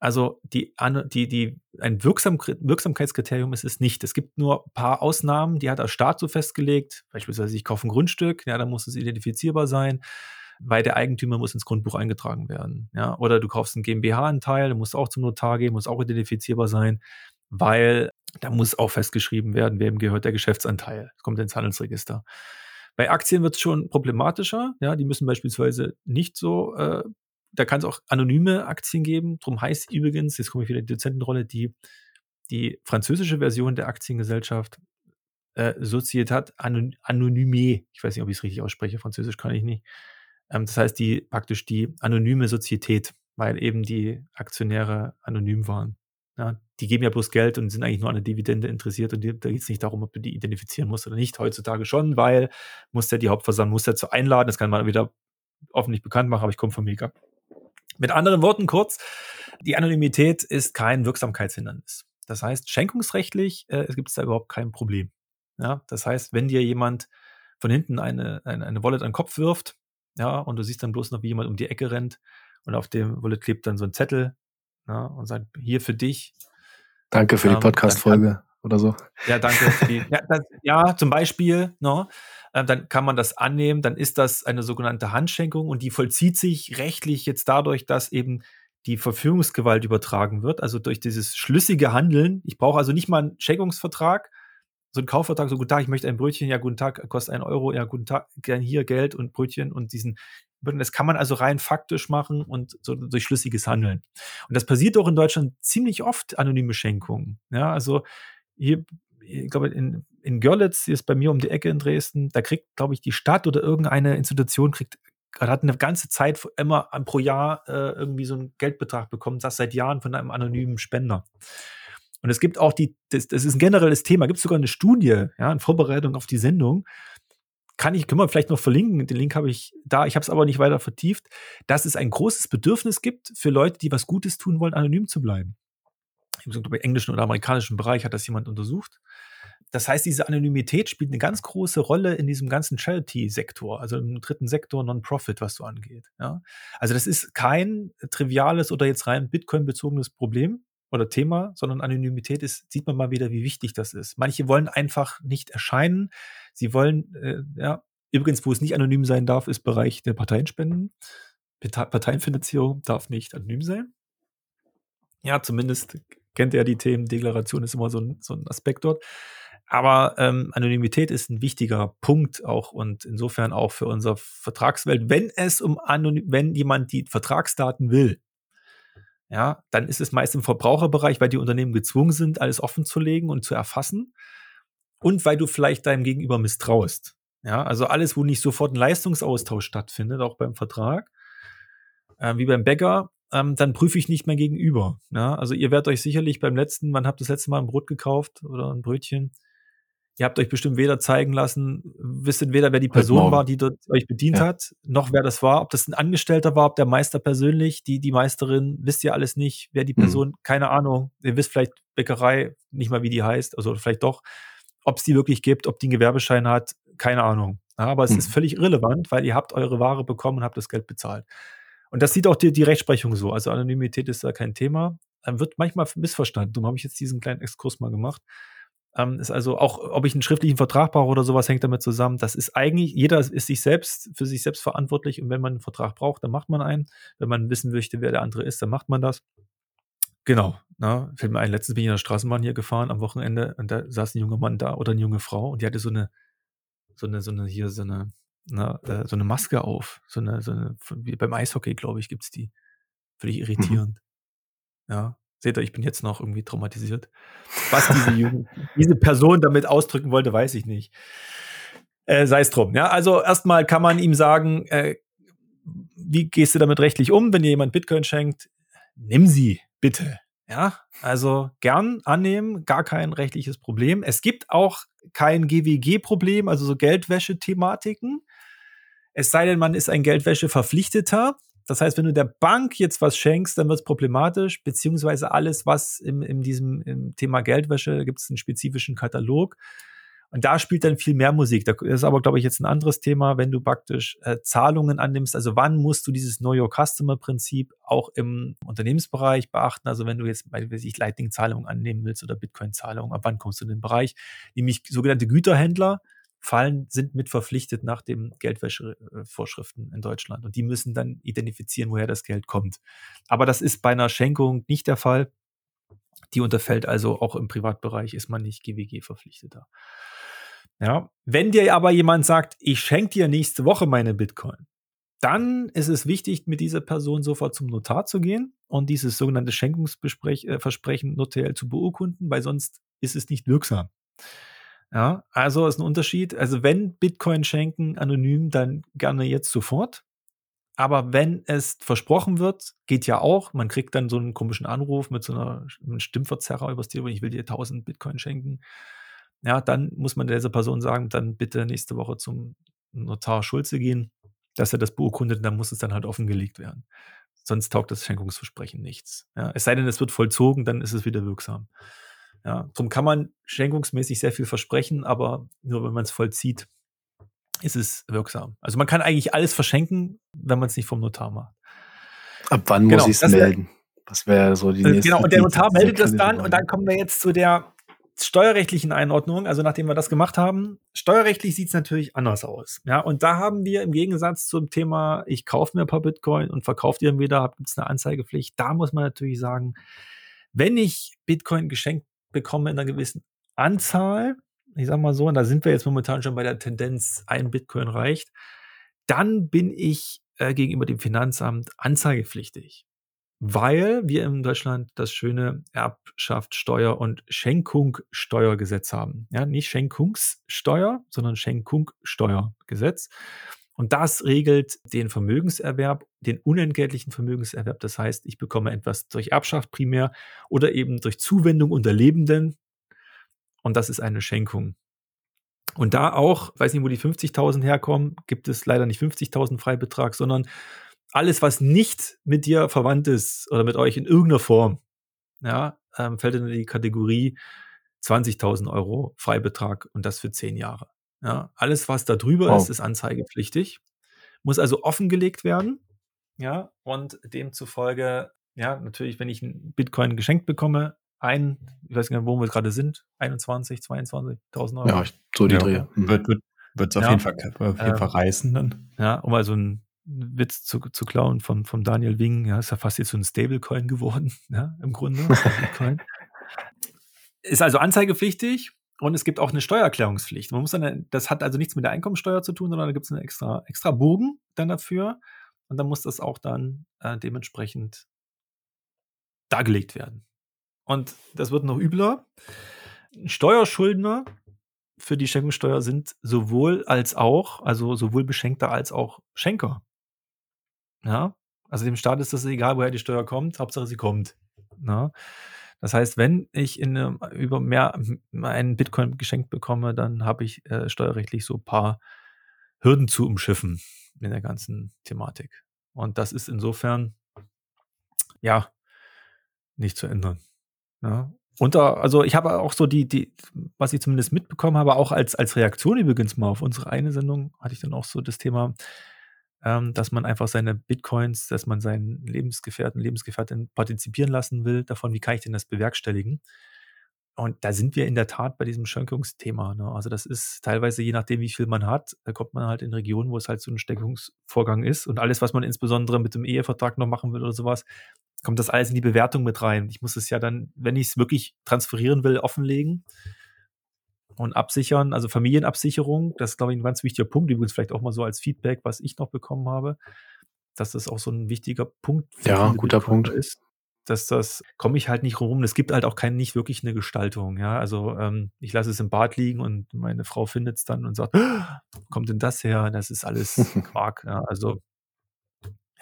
Also die, die, die, ein Wirksam, Wirksamkeitskriterium ist es nicht. Es gibt nur ein paar Ausnahmen, die hat der Staat so festgelegt. Beispielsweise, ich kaufe ein Grundstück, ja, dann muss es identifizierbar sein, weil der Eigentümer muss ins Grundbuch eingetragen werden. Ja, oder du kaufst einen GmbH-Anteil, der muss auch zum Notar gehen, muss auch identifizierbar sein, weil da muss auch festgeschrieben werden, wem gehört der Geschäftsanteil. Das kommt ins Handelsregister. Bei Aktien wird es schon problematischer. Ja, die müssen beispielsweise nicht so, äh, da kann es auch anonyme Aktien geben. Drum heißt übrigens, jetzt komme ich wieder in die Dozentenrolle, die, die französische Version der Aktiengesellschaft äh, Societat Anonyme. Ich weiß nicht, ob ich es richtig ausspreche. Französisch kann ich nicht. Ähm, das heißt, die praktisch die anonyme Sozietät, weil eben die Aktionäre anonym waren. Ja, die geben ja bloß Geld und sind eigentlich nur an der Dividende interessiert und die, da geht es nicht darum, ob du die identifizieren musst oder nicht. Heutzutage schon, weil muss der die Hauptversammlung muss der zu einladen, das kann man wieder offentlich bekannt machen, aber ich komme vom Mega. Mit anderen Worten kurz, die Anonymität ist kein Wirksamkeitshindernis. Das heißt, schenkungsrechtlich äh, gibt es da überhaupt kein Problem. Ja, das heißt, wenn dir jemand von hinten eine, eine, eine Wallet an den Kopf wirft, ja, und du siehst dann bloß noch, wie jemand um die Ecke rennt und auf dem Wallet klebt dann so ein Zettel, ja, und sagt, hier für dich. Danke für ähm, die Podcast-Folge oder so. Ja, danke. Die, ja, das, ja, zum Beispiel, no, ne, äh, dann kann man das annehmen, dann ist das eine sogenannte Handschenkung und die vollzieht sich rechtlich jetzt dadurch, dass eben die Verfügungsgewalt übertragen wird, also durch dieses schlüssige Handeln. Ich brauche also nicht mal einen Schenkungsvertrag, so ein Kaufvertrag, so guten Tag, ich möchte ein Brötchen, ja, guten Tag, kostet ein Euro, ja, guten Tag, gern hier Geld und Brötchen und diesen das kann man also rein faktisch machen und so durch schlüssiges Handeln. Und das passiert auch in Deutschland ziemlich oft, anonyme Schenkungen. Ja, also hier, ich glaube, in, in Görlitz, hier ist bei mir um die Ecke in Dresden, da kriegt, glaube ich, die Stadt oder irgendeine Institution kriegt hat eine ganze Zeit immer pro Jahr äh, irgendwie so einen Geldbetrag bekommen, das seit Jahren von einem anonymen Spender. Und es gibt auch die, das, das ist ein generelles Thema, gibt sogar eine Studie, ja, in Vorbereitung auf die Sendung, kann ich, können wir vielleicht noch verlinken, den Link habe ich da, ich habe es aber nicht weiter vertieft, dass es ein großes Bedürfnis gibt für Leute, die was Gutes tun wollen, anonym zu bleiben. Im englischen oder amerikanischen Bereich hat das jemand untersucht. Das heißt, diese Anonymität spielt eine ganz große Rolle in diesem ganzen Charity-Sektor, also im dritten Sektor Non-Profit, was so angeht. Ja? Also das ist kein triviales oder jetzt rein Bitcoin-bezogenes Problem, oder Thema, sondern Anonymität ist, sieht man mal wieder, wie wichtig das ist. Manche wollen einfach nicht erscheinen. Sie wollen, äh, ja, übrigens, wo es nicht anonym sein darf, ist Bereich der Parteienspenden. Parteienfinanzierung darf nicht anonym sein. Ja, zumindest kennt er die Themen. Deklaration ist immer so ein, so ein Aspekt dort. Aber ähm, Anonymität ist ein wichtiger Punkt auch und insofern auch für unsere Vertragswelt. Wenn es um Anonym, wenn jemand die Vertragsdaten will, ja, dann ist es meist im Verbraucherbereich, weil die Unternehmen gezwungen sind, alles offen zu legen und zu erfassen. Und weil du vielleicht deinem Gegenüber misstraust. Ja, also alles, wo nicht sofort ein Leistungsaustausch stattfindet, auch beim Vertrag, äh, wie beim Bäcker, ähm, dann prüfe ich nicht mehr gegenüber. Ja? Also ihr werdet euch sicherlich beim letzten, wann habt ihr das letzte Mal ein Brot gekauft oder ein Brötchen? Ihr habt euch bestimmt weder zeigen lassen, wisst weder, wer die Person war, die dort euch bedient ja. hat, noch wer das war, ob das ein Angestellter war, ob der Meister persönlich, die, die Meisterin, wisst ihr alles nicht, wer die mhm. Person, mhm. keine Ahnung. Ihr wisst vielleicht Bäckerei, nicht mal wie die heißt, also vielleicht doch, ob es die wirklich gibt, ob die einen Gewerbeschein hat, keine Ahnung. Ja, aber es mhm. ist völlig irrelevant, weil ihr habt eure Ware bekommen und habt das Geld bezahlt. Und das sieht auch die, die Rechtsprechung so. Also Anonymität ist da kein Thema. Dann wird manchmal missverstanden. Darum habe ich jetzt diesen kleinen Exkurs mal gemacht. Ähm, ist also auch, ob ich einen schriftlichen Vertrag brauche oder sowas, hängt damit zusammen. Das ist eigentlich, jeder ist sich selbst, für sich selbst verantwortlich. Und wenn man einen Vertrag braucht, dann macht man einen. Wenn man wissen möchte, wer der andere ist, dann macht man das. Genau. Na, ne? fällt mir ein, letztens bin ich in der Straßenbahn hier gefahren am Wochenende und da saß ein junger Mann da oder eine junge Frau und die hatte so eine, so eine, so eine, hier, so eine, na, äh, so eine Maske auf. So eine, so eine, wie beim Eishockey, glaube ich, gibt es die. Völlig mhm. irritierend. Mhm. Ja. Seht ihr, ich bin jetzt noch irgendwie traumatisiert. Was diese, Jugend, diese Person damit ausdrücken wollte, weiß ich nicht. Äh, Sei es drum. Ja, also erstmal kann man ihm sagen, äh, wie gehst du damit rechtlich um, wenn dir jemand Bitcoin schenkt? Nimm sie, bitte. Ja, also gern annehmen, gar kein rechtliches Problem. Es gibt auch kein GWG-Problem, also so Geldwäsche-Thematiken. Es sei denn, man ist ein Geldwäsche-Verpflichteter. Das heißt, wenn du der Bank jetzt was schenkst, dann wird es problematisch, beziehungsweise alles, was im, in diesem im Thema Geldwäsche, gibt es einen spezifischen Katalog. Und da spielt dann viel mehr Musik. Das ist aber, glaube ich, jetzt ein anderes Thema, wenn du praktisch äh, Zahlungen annimmst. Also wann musst du dieses Know Your Customer Prinzip auch im Unternehmensbereich beachten? Also wenn du jetzt, ich Lightning-Zahlungen annehmen willst oder Bitcoin-Zahlungen, ab wann kommst du in den Bereich? Nämlich sogenannte Güterhändler fallen, sind mit verpflichtet nach den Geldwäschevorschriften in Deutschland. Und die müssen dann identifizieren, woher das Geld kommt. Aber das ist bei einer Schenkung nicht der Fall. Die unterfällt also auch im Privatbereich, ist man nicht GWG-Verpflichteter. Ja, wenn dir aber jemand sagt, ich schenke dir nächste Woche meine Bitcoin, dann ist es wichtig, mit dieser Person sofort zum Notar zu gehen und dieses sogenannte Schenkungsversprechen äh, notariell zu beurkunden, weil sonst ist es nicht wirksam. Ja, also ist ein Unterschied. Also wenn Bitcoin schenken anonym, dann gerne jetzt sofort. Aber wenn es versprochen wird, geht ja auch. Man kriegt dann so einen komischen Anruf mit so einer einem Stimmverzerrer übers Telefon, ich will dir 1000 Bitcoin schenken. Ja, dann muss man dieser Person sagen, dann bitte nächste Woche zum Notar Schulze gehen, dass er das beurkundet, dann muss es dann halt offengelegt werden. Sonst taugt das Schenkungsversprechen nichts. Ja, es sei denn, es wird vollzogen, dann ist es wieder wirksam. Ja, darum kann man schenkungsmäßig sehr viel versprechen, aber nur wenn man es vollzieht, ist es wirksam. Also man kann eigentlich alles verschenken, wenn man es nicht vom Notar macht. Ab wann genau, muss ich es melden? Was wäre so die äh, nächste Genau, und der Notar meldet das dann und dann kommen wir jetzt zu der steuerrechtlichen Einordnung, also nachdem wir das gemacht haben, steuerrechtlich sieht es natürlich anders aus. Ja, und da haben wir im Gegensatz zum Thema, ich kaufe mir ein paar Bitcoin und verkaufe die dann wieder, gibt es eine Anzeigepflicht. Da muss man natürlich sagen, wenn ich Bitcoin geschenkt bekomme in einer gewissen Anzahl, ich sag mal so, und da sind wir jetzt momentan schon bei der Tendenz, ein Bitcoin reicht, dann bin ich äh, gegenüber dem Finanzamt anzeigepflichtig. Weil wir in Deutschland das schöne Erbschaftssteuer- und Schenkungssteuergesetz haben. Ja, nicht Schenkungssteuer, sondern Schenkungssteuergesetz. Und das regelt den Vermögenserwerb, den unentgeltlichen Vermögenserwerb. Das heißt, ich bekomme etwas durch Erbschaft primär oder eben durch Zuwendung unter Lebenden. Und das ist eine Schenkung. Und da auch, weiß nicht, wo die 50.000 herkommen, gibt es leider nicht 50.000 Freibetrag, sondern alles, was nicht mit dir verwandt ist oder mit euch in irgendeiner Form, ja, ähm, fällt in die Kategorie 20.000 Euro Freibetrag und das für zehn Jahre. Ja, alles, was da drüber wow. ist, ist anzeigepflichtig. Muss also offengelegt werden. Ja, und demzufolge, ja, natürlich, wenn ich ein Bitcoin geschenkt bekomme, ein, ich weiß nicht, wo wir gerade sind, 21, 22.000 Euro. Ja, so die ja, Dreh. Mhm. Wird, wird, wird es auf, ja. jeden Fall, auf jeden Fall reißen dann. Ja, um mal so einen Witz zu, zu klauen von, von Daniel Wing, ja, ist ja fast jetzt so ein Stablecoin geworden, ja, im Grunde. Ist also anzeigepflichtig und es gibt auch eine Steuererklärungspflicht. Man muss dann, das hat also nichts mit der Einkommensteuer zu tun, sondern da gibt es einen extra, extra Bogen dann dafür. Und dann muss das auch dann äh, dementsprechend dargelegt werden. Und das wird noch übler. Steuerschuldner für die Schenkungssteuer sind sowohl als auch, also sowohl Beschenkter als auch Schenker. Ja, Also dem Staat ist das egal, woher die Steuer kommt, Hauptsache sie kommt. Na? Das heißt, wenn ich in einem, über mehr einen Bitcoin geschenkt bekomme, dann habe ich äh, steuerrechtlich so ein paar Hürden zu umschiffen in der ganzen Thematik. Und das ist insofern, ja, nicht zu ändern. Ja. Ne? Und da, also ich habe auch so die, die, was ich zumindest mitbekommen habe, auch als, als Reaktion übrigens mal auf unsere eine Sendung, hatte ich dann auch so das Thema, ähm, dass man einfach seine Bitcoins, dass man seinen Lebensgefährten, Lebensgefährtin partizipieren lassen will, davon, wie kann ich denn das bewerkstelligen? Und da sind wir in der Tat bei diesem Schenkungsthema. Ne? Also das ist teilweise, je nachdem, wie viel man hat, da kommt man halt in Regionen, wo es halt so ein Steckungsvorgang ist. Und alles, was man insbesondere mit dem Ehevertrag noch machen will oder sowas, kommt das alles in die Bewertung mit rein. Ich muss es ja dann, wenn ich es wirklich transferieren will, offenlegen und absichern, also Familienabsicherung, das ist, glaube ich, ein ganz wichtiger Punkt, übrigens vielleicht auch mal so als Feedback, was ich noch bekommen habe, dass das auch so ein wichtiger Punkt ja, guter Punkt ist. Dass das komme ich halt nicht rum. Es gibt halt auch kein, nicht wirklich eine Gestaltung. Ja, also ähm, ich lasse es im Bad liegen und meine Frau findet es dann und sagt, wo kommt denn das her? Das ist alles Quark. Ja, also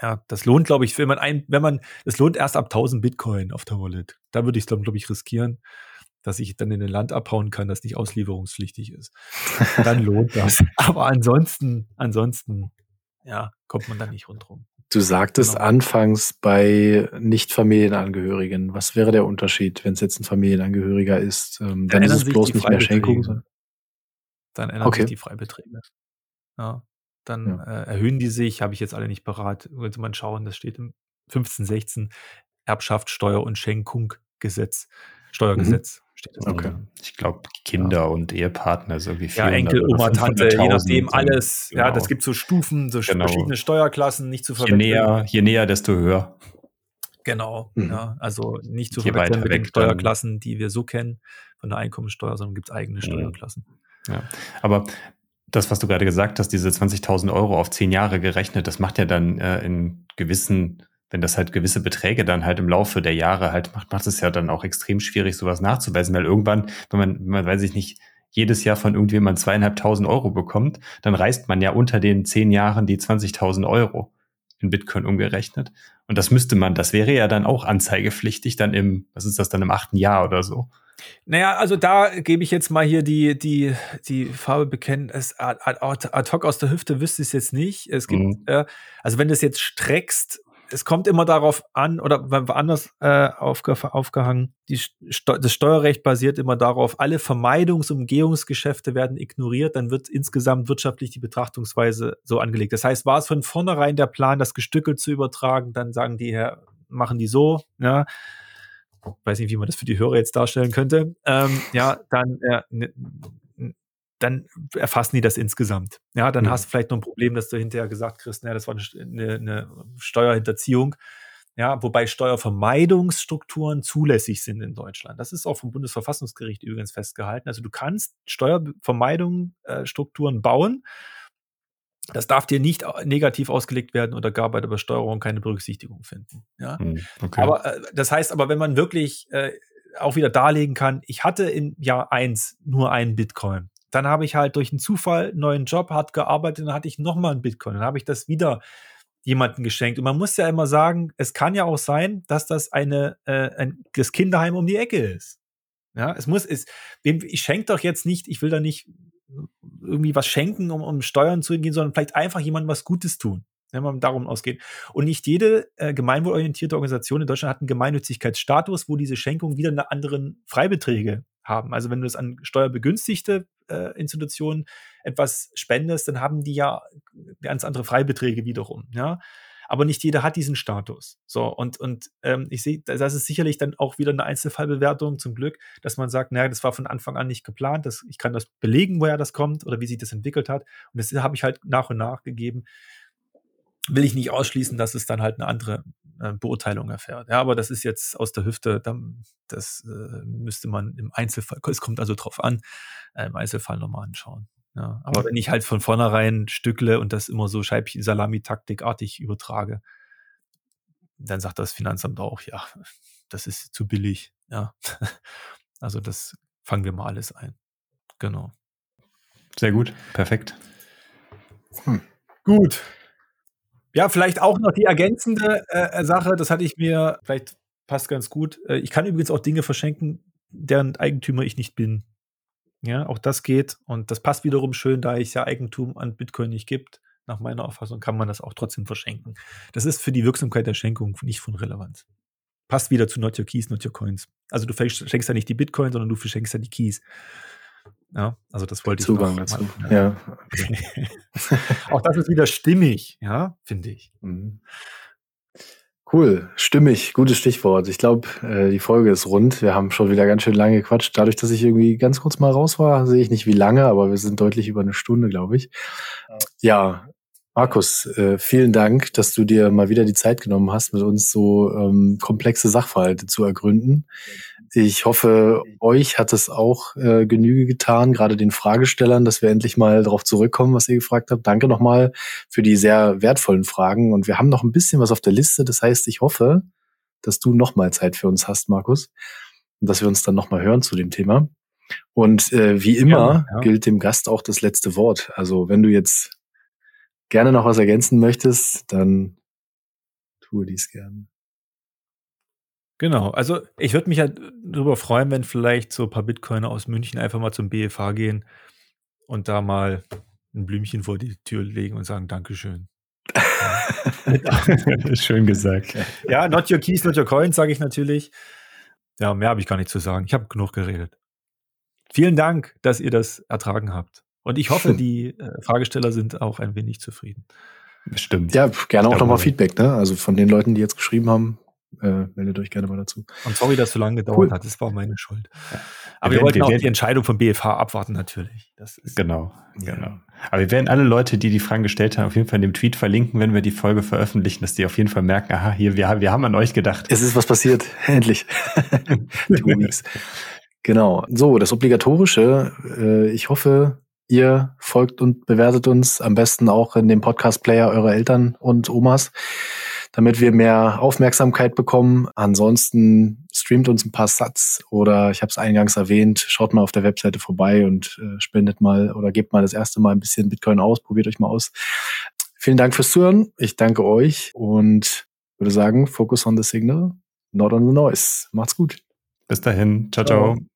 ja, das lohnt, glaube ich, wenn man ein, wenn man, es lohnt erst ab 1000 Bitcoin auf der Wallet. Da würde ich es, glaube ich, riskieren dass ich dann in ein Land abhauen kann, das nicht auslieferungspflichtig ist. Dann lohnt das. Aber ansonsten, ansonsten, ja, kommt man da nicht rundherum. Du sagtest genau. anfangs bei Nicht-Familienangehörigen. Was wäre der Unterschied, wenn es jetzt ein Familienangehöriger ist? Ähm, dann, dann ist es bloß nicht mehr Schenkung. Dann ändern okay. sich die Freibeträge. Ja, dann ja. Äh, erhöhen die sich, habe ich jetzt alle nicht parat. Könnte man schauen, das steht im 1516 Erbschaft, Steuer und Schenkung Gesetz, Steuergesetz. Mhm steht das. Okay. Ich glaube, Kinder ja. und Ehepartner so wie Ja, Enkel, Oma, Tante, je nachdem alles. Genau. Ja, das gibt so Stufen, so genau. verschiedene Steuerklassen, nicht zu verwechseln. Je näher, je näher, desto höher. Genau, mhm. ja, also nicht zu je verwechseln mit den Steuerklassen, die wir so kennen von der Einkommensteuer, sondern gibt es eigene mhm. Steuerklassen. Ja, aber das, was du gerade gesagt hast, diese 20.000 Euro auf zehn Jahre gerechnet, das macht ja dann äh, in gewissen wenn das halt gewisse Beträge dann halt im Laufe der Jahre halt macht, macht es ja dann auch extrem schwierig, sowas nachzuweisen, weil irgendwann, wenn man, wenn man weiß ich nicht, jedes Jahr von irgendjemand zweieinhalbtausend Euro bekommt, dann reißt man ja unter den zehn Jahren die 20.000 Euro in Bitcoin umgerechnet. Und das müsste man, das wäre ja dann auch anzeigepflichtig dann im, was ist das dann im achten Jahr oder so. Naja, also da gebe ich jetzt mal hier die, die, die Farbe bekennen. Es, ad, ad, ad hoc aus der Hüfte wüsste ich es jetzt nicht. Es gibt, mhm. äh, also wenn du es jetzt streckst es kommt immer darauf an, oder anders äh, aufge, aufgehangen, die, das Steuerrecht basiert immer darauf, alle Vermeidungs- und Umgehungsgeschäfte werden ignoriert, dann wird insgesamt wirtschaftlich die Betrachtungsweise so angelegt. Das heißt, war es von vornherein der Plan, das gestückelt zu übertragen, dann sagen die, ja, machen die so, ja. Ich weiß nicht, wie man das für die Hörer jetzt darstellen könnte. Ähm, ja, dann äh, dann erfassen die das insgesamt. Ja, dann mhm. hast du vielleicht noch ein Problem, dass du hinterher gesagt kriegst, naja, das war eine, eine Steuerhinterziehung. Ja, wobei Steuervermeidungsstrukturen zulässig sind in Deutschland. Das ist auch vom Bundesverfassungsgericht übrigens festgehalten. Also du kannst Steuervermeidungsstrukturen bauen. Das darf dir nicht negativ ausgelegt werden oder gar bei der Besteuerung keine Berücksichtigung finden. Ja, mhm, okay. aber äh, das heißt aber, wenn man wirklich äh, auch wieder darlegen kann, ich hatte im Jahr eins nur einen Bitcoin dann habe ich halt durch einen Zufall einen neuen Job, hart gearbeitet, dann hatte ich nochmal einen Bitcoin. Dann habe ich das wieder jemandem geschenkt. Und man muss ja immer sagen, es kann ja auch sein, dass das eine, äh, ein, das Kinderheim um die Ecke ist. Ja, es muss, es, ich schenke doch jetzt nicht, ich will da nicht irgendwie was schenken, um, um Steuern zu gehen, sondern vielleicht einfach jemandem was Gutes tun wenn man darum ausgeht. Und nicht jede äh, gemeinwohlorientierte Organisation in Deutschland hat einen Gemeinnützigkeitsstatus, wo diese Schenkungen wieder eine anderen Freibeträge haben. Also wenn du es an steuerbegünstigte Institutionen etwas spendest, dann haben die ja ganz andere Freibeträge wiederum. Ja, aber nicht jeder hat diesen Status. So, und, und ähm, ich sehe, das ist sicherlich dann auch wieder eine Einzelfallbewertung zum Glück, dass man sagt, naja, das war von Anfang an nicht geplant, das, ich kann das belegen, woher das kommt oder wie sich das entwickelt hat. Und das habe ich halt nach und nach gegeben will ich nicht ausschließen, dass es dann halt eine andere äh, Beurteilung erfährt. Ja, aber das ist jetzt aus der Hüfte, dann, das äh, müsste man im Einzelfall, es kommt also drauf an, äh, im Einzelfall nochmal anschauen. Ja, aber wenn ich halt von vornherein stückle und das immer so Scheibchen Salami-Taktikartig übertrage, dann sagt das Finanzamt auch, ja, das ist zu billig. Ja, also das fangen wir mal alles ein. Genau. Sehr gut, perfekt. Hm. Gut, Ja, vielleicht auch noch die ergänzende äh, Sache, das hatte ich mir, vielleicht passt ganz gut. Äh, ich kann übrigens auch Dinge verschenken, deren Eigentümer ich nicht bin. Ja, auch das geht und das passt wiederum schön, da es ja Eigentum an Bitcoin nicht gibt. Nach meiner Auffassung kann man das auch trotzdem verschenken. Das ist für die Wirksamkeit der Schenkung nicht von Relevanz. Passt wieder zu Not Your Keys, Not Your Coins. Also du verschenkst ja nicht die Bitcoin, sondern du verschenkst ja die Keys. Ja, also das wollte Zugang ich dazu. Mal, ja. Okay. auch das ist wieder stimmig, ja, finde ich. Mhm. Cool, stimmig, gutes Stichwort. Ich glaube, äh, die Folge ist rund. Wir haben schon wieder ganz schön lange gequatscht. Dadurch, dass ich irgendwie ganz kurz mal raus war, sehe ich nicht wie lange, aber wir sind deutlich über eine Stunde, glaube ich. Ja, Markus, äh, vielen Dank, dass du dir mal wieder die Zeit genommen hast, mit uns so ähm, komplexe Sachverhalte zu ergründen. Ich hoffe, euch hat es auch äh, Genüge getan, gerade den Fragestellern, dass wir endlich mal darauf zurückkommen, was ihr gefragt habt. Danke nochmal für die sehr wertvollen Fragen. Und wir haben noch ein bisschen was auf der Liste. Das heißt, ich hoffe, dass du nochmal Zeit für uns hast, Markus, und dass wir uns dann nochmal hören zu dem Thema. Und äh, wie immer ja, ja. gilt dem Gast auch das letzte Wort. Also wenn du jetzt gerne noch was ergänzen möchtest, dann tue dies gerne. Genau, also ich würde mich ja darüber freuen, wenn vielleicht so ein paar Bitcoiner aus München einfach mal zum BFH gehen und da mal ein Blümchen vor die Tür legen und sagen Dankeschön. Schön gesagt. Ja, not your keys, not your coins, sage ich natürlich. Ja, mehr habe ich gar nicht zu sagen. Ich habe genug geredet. Vielen Dank, dass ihr das ertragen habt. Und ich hoffe, die äh, Fragesteller sind auch ein wenig zufrieden. Stimmt. Ja, gerne auch nochmal Feedback, ne? Also von den Leuten, die jetzt geschrieben haben, äh, meldet euch gerne mal dazu. Und sorry, dass es so lange gedauert cool. hat, das war meine Schuld. Ja. Aber wir, wir wollten wir auch die Entscheidung vom BFH abwarten, natürlich. genau, genau. Aber wir werden alle Leute, die die Fragen gestellt haben, auf jeden Fall in dem Tweet verlinken, wenn wir die Folge veröffentlichen, dass die auf jeden Fall merken, aha, hier, wir, wir haben an euch gedacht. Es ist was passiert, endlich. Genau. So, das Obligatorische. Äh, ich hoffe, Ihr folgt und bewertet uns am besten auch in dem Podcast-Player eurer Eltern und Omas, damit wir mehr Aufmerksamkeit bekommen. Ansonsten streamt uns ein paar Satz oder ich habe es eingangs erwähnt, schaut mal auf der Webseite vorbei und äh, spendet mal oder gebt mal das erste Mal ein bisschen Bitcoin aus, probiert euch mal aus. Vielen Dank fürs Zuhören. Ich danke euch und würde sagen, focus on the signal, not on the noise. Macht's gut. Bis dahin. ciao. ciao. ciao.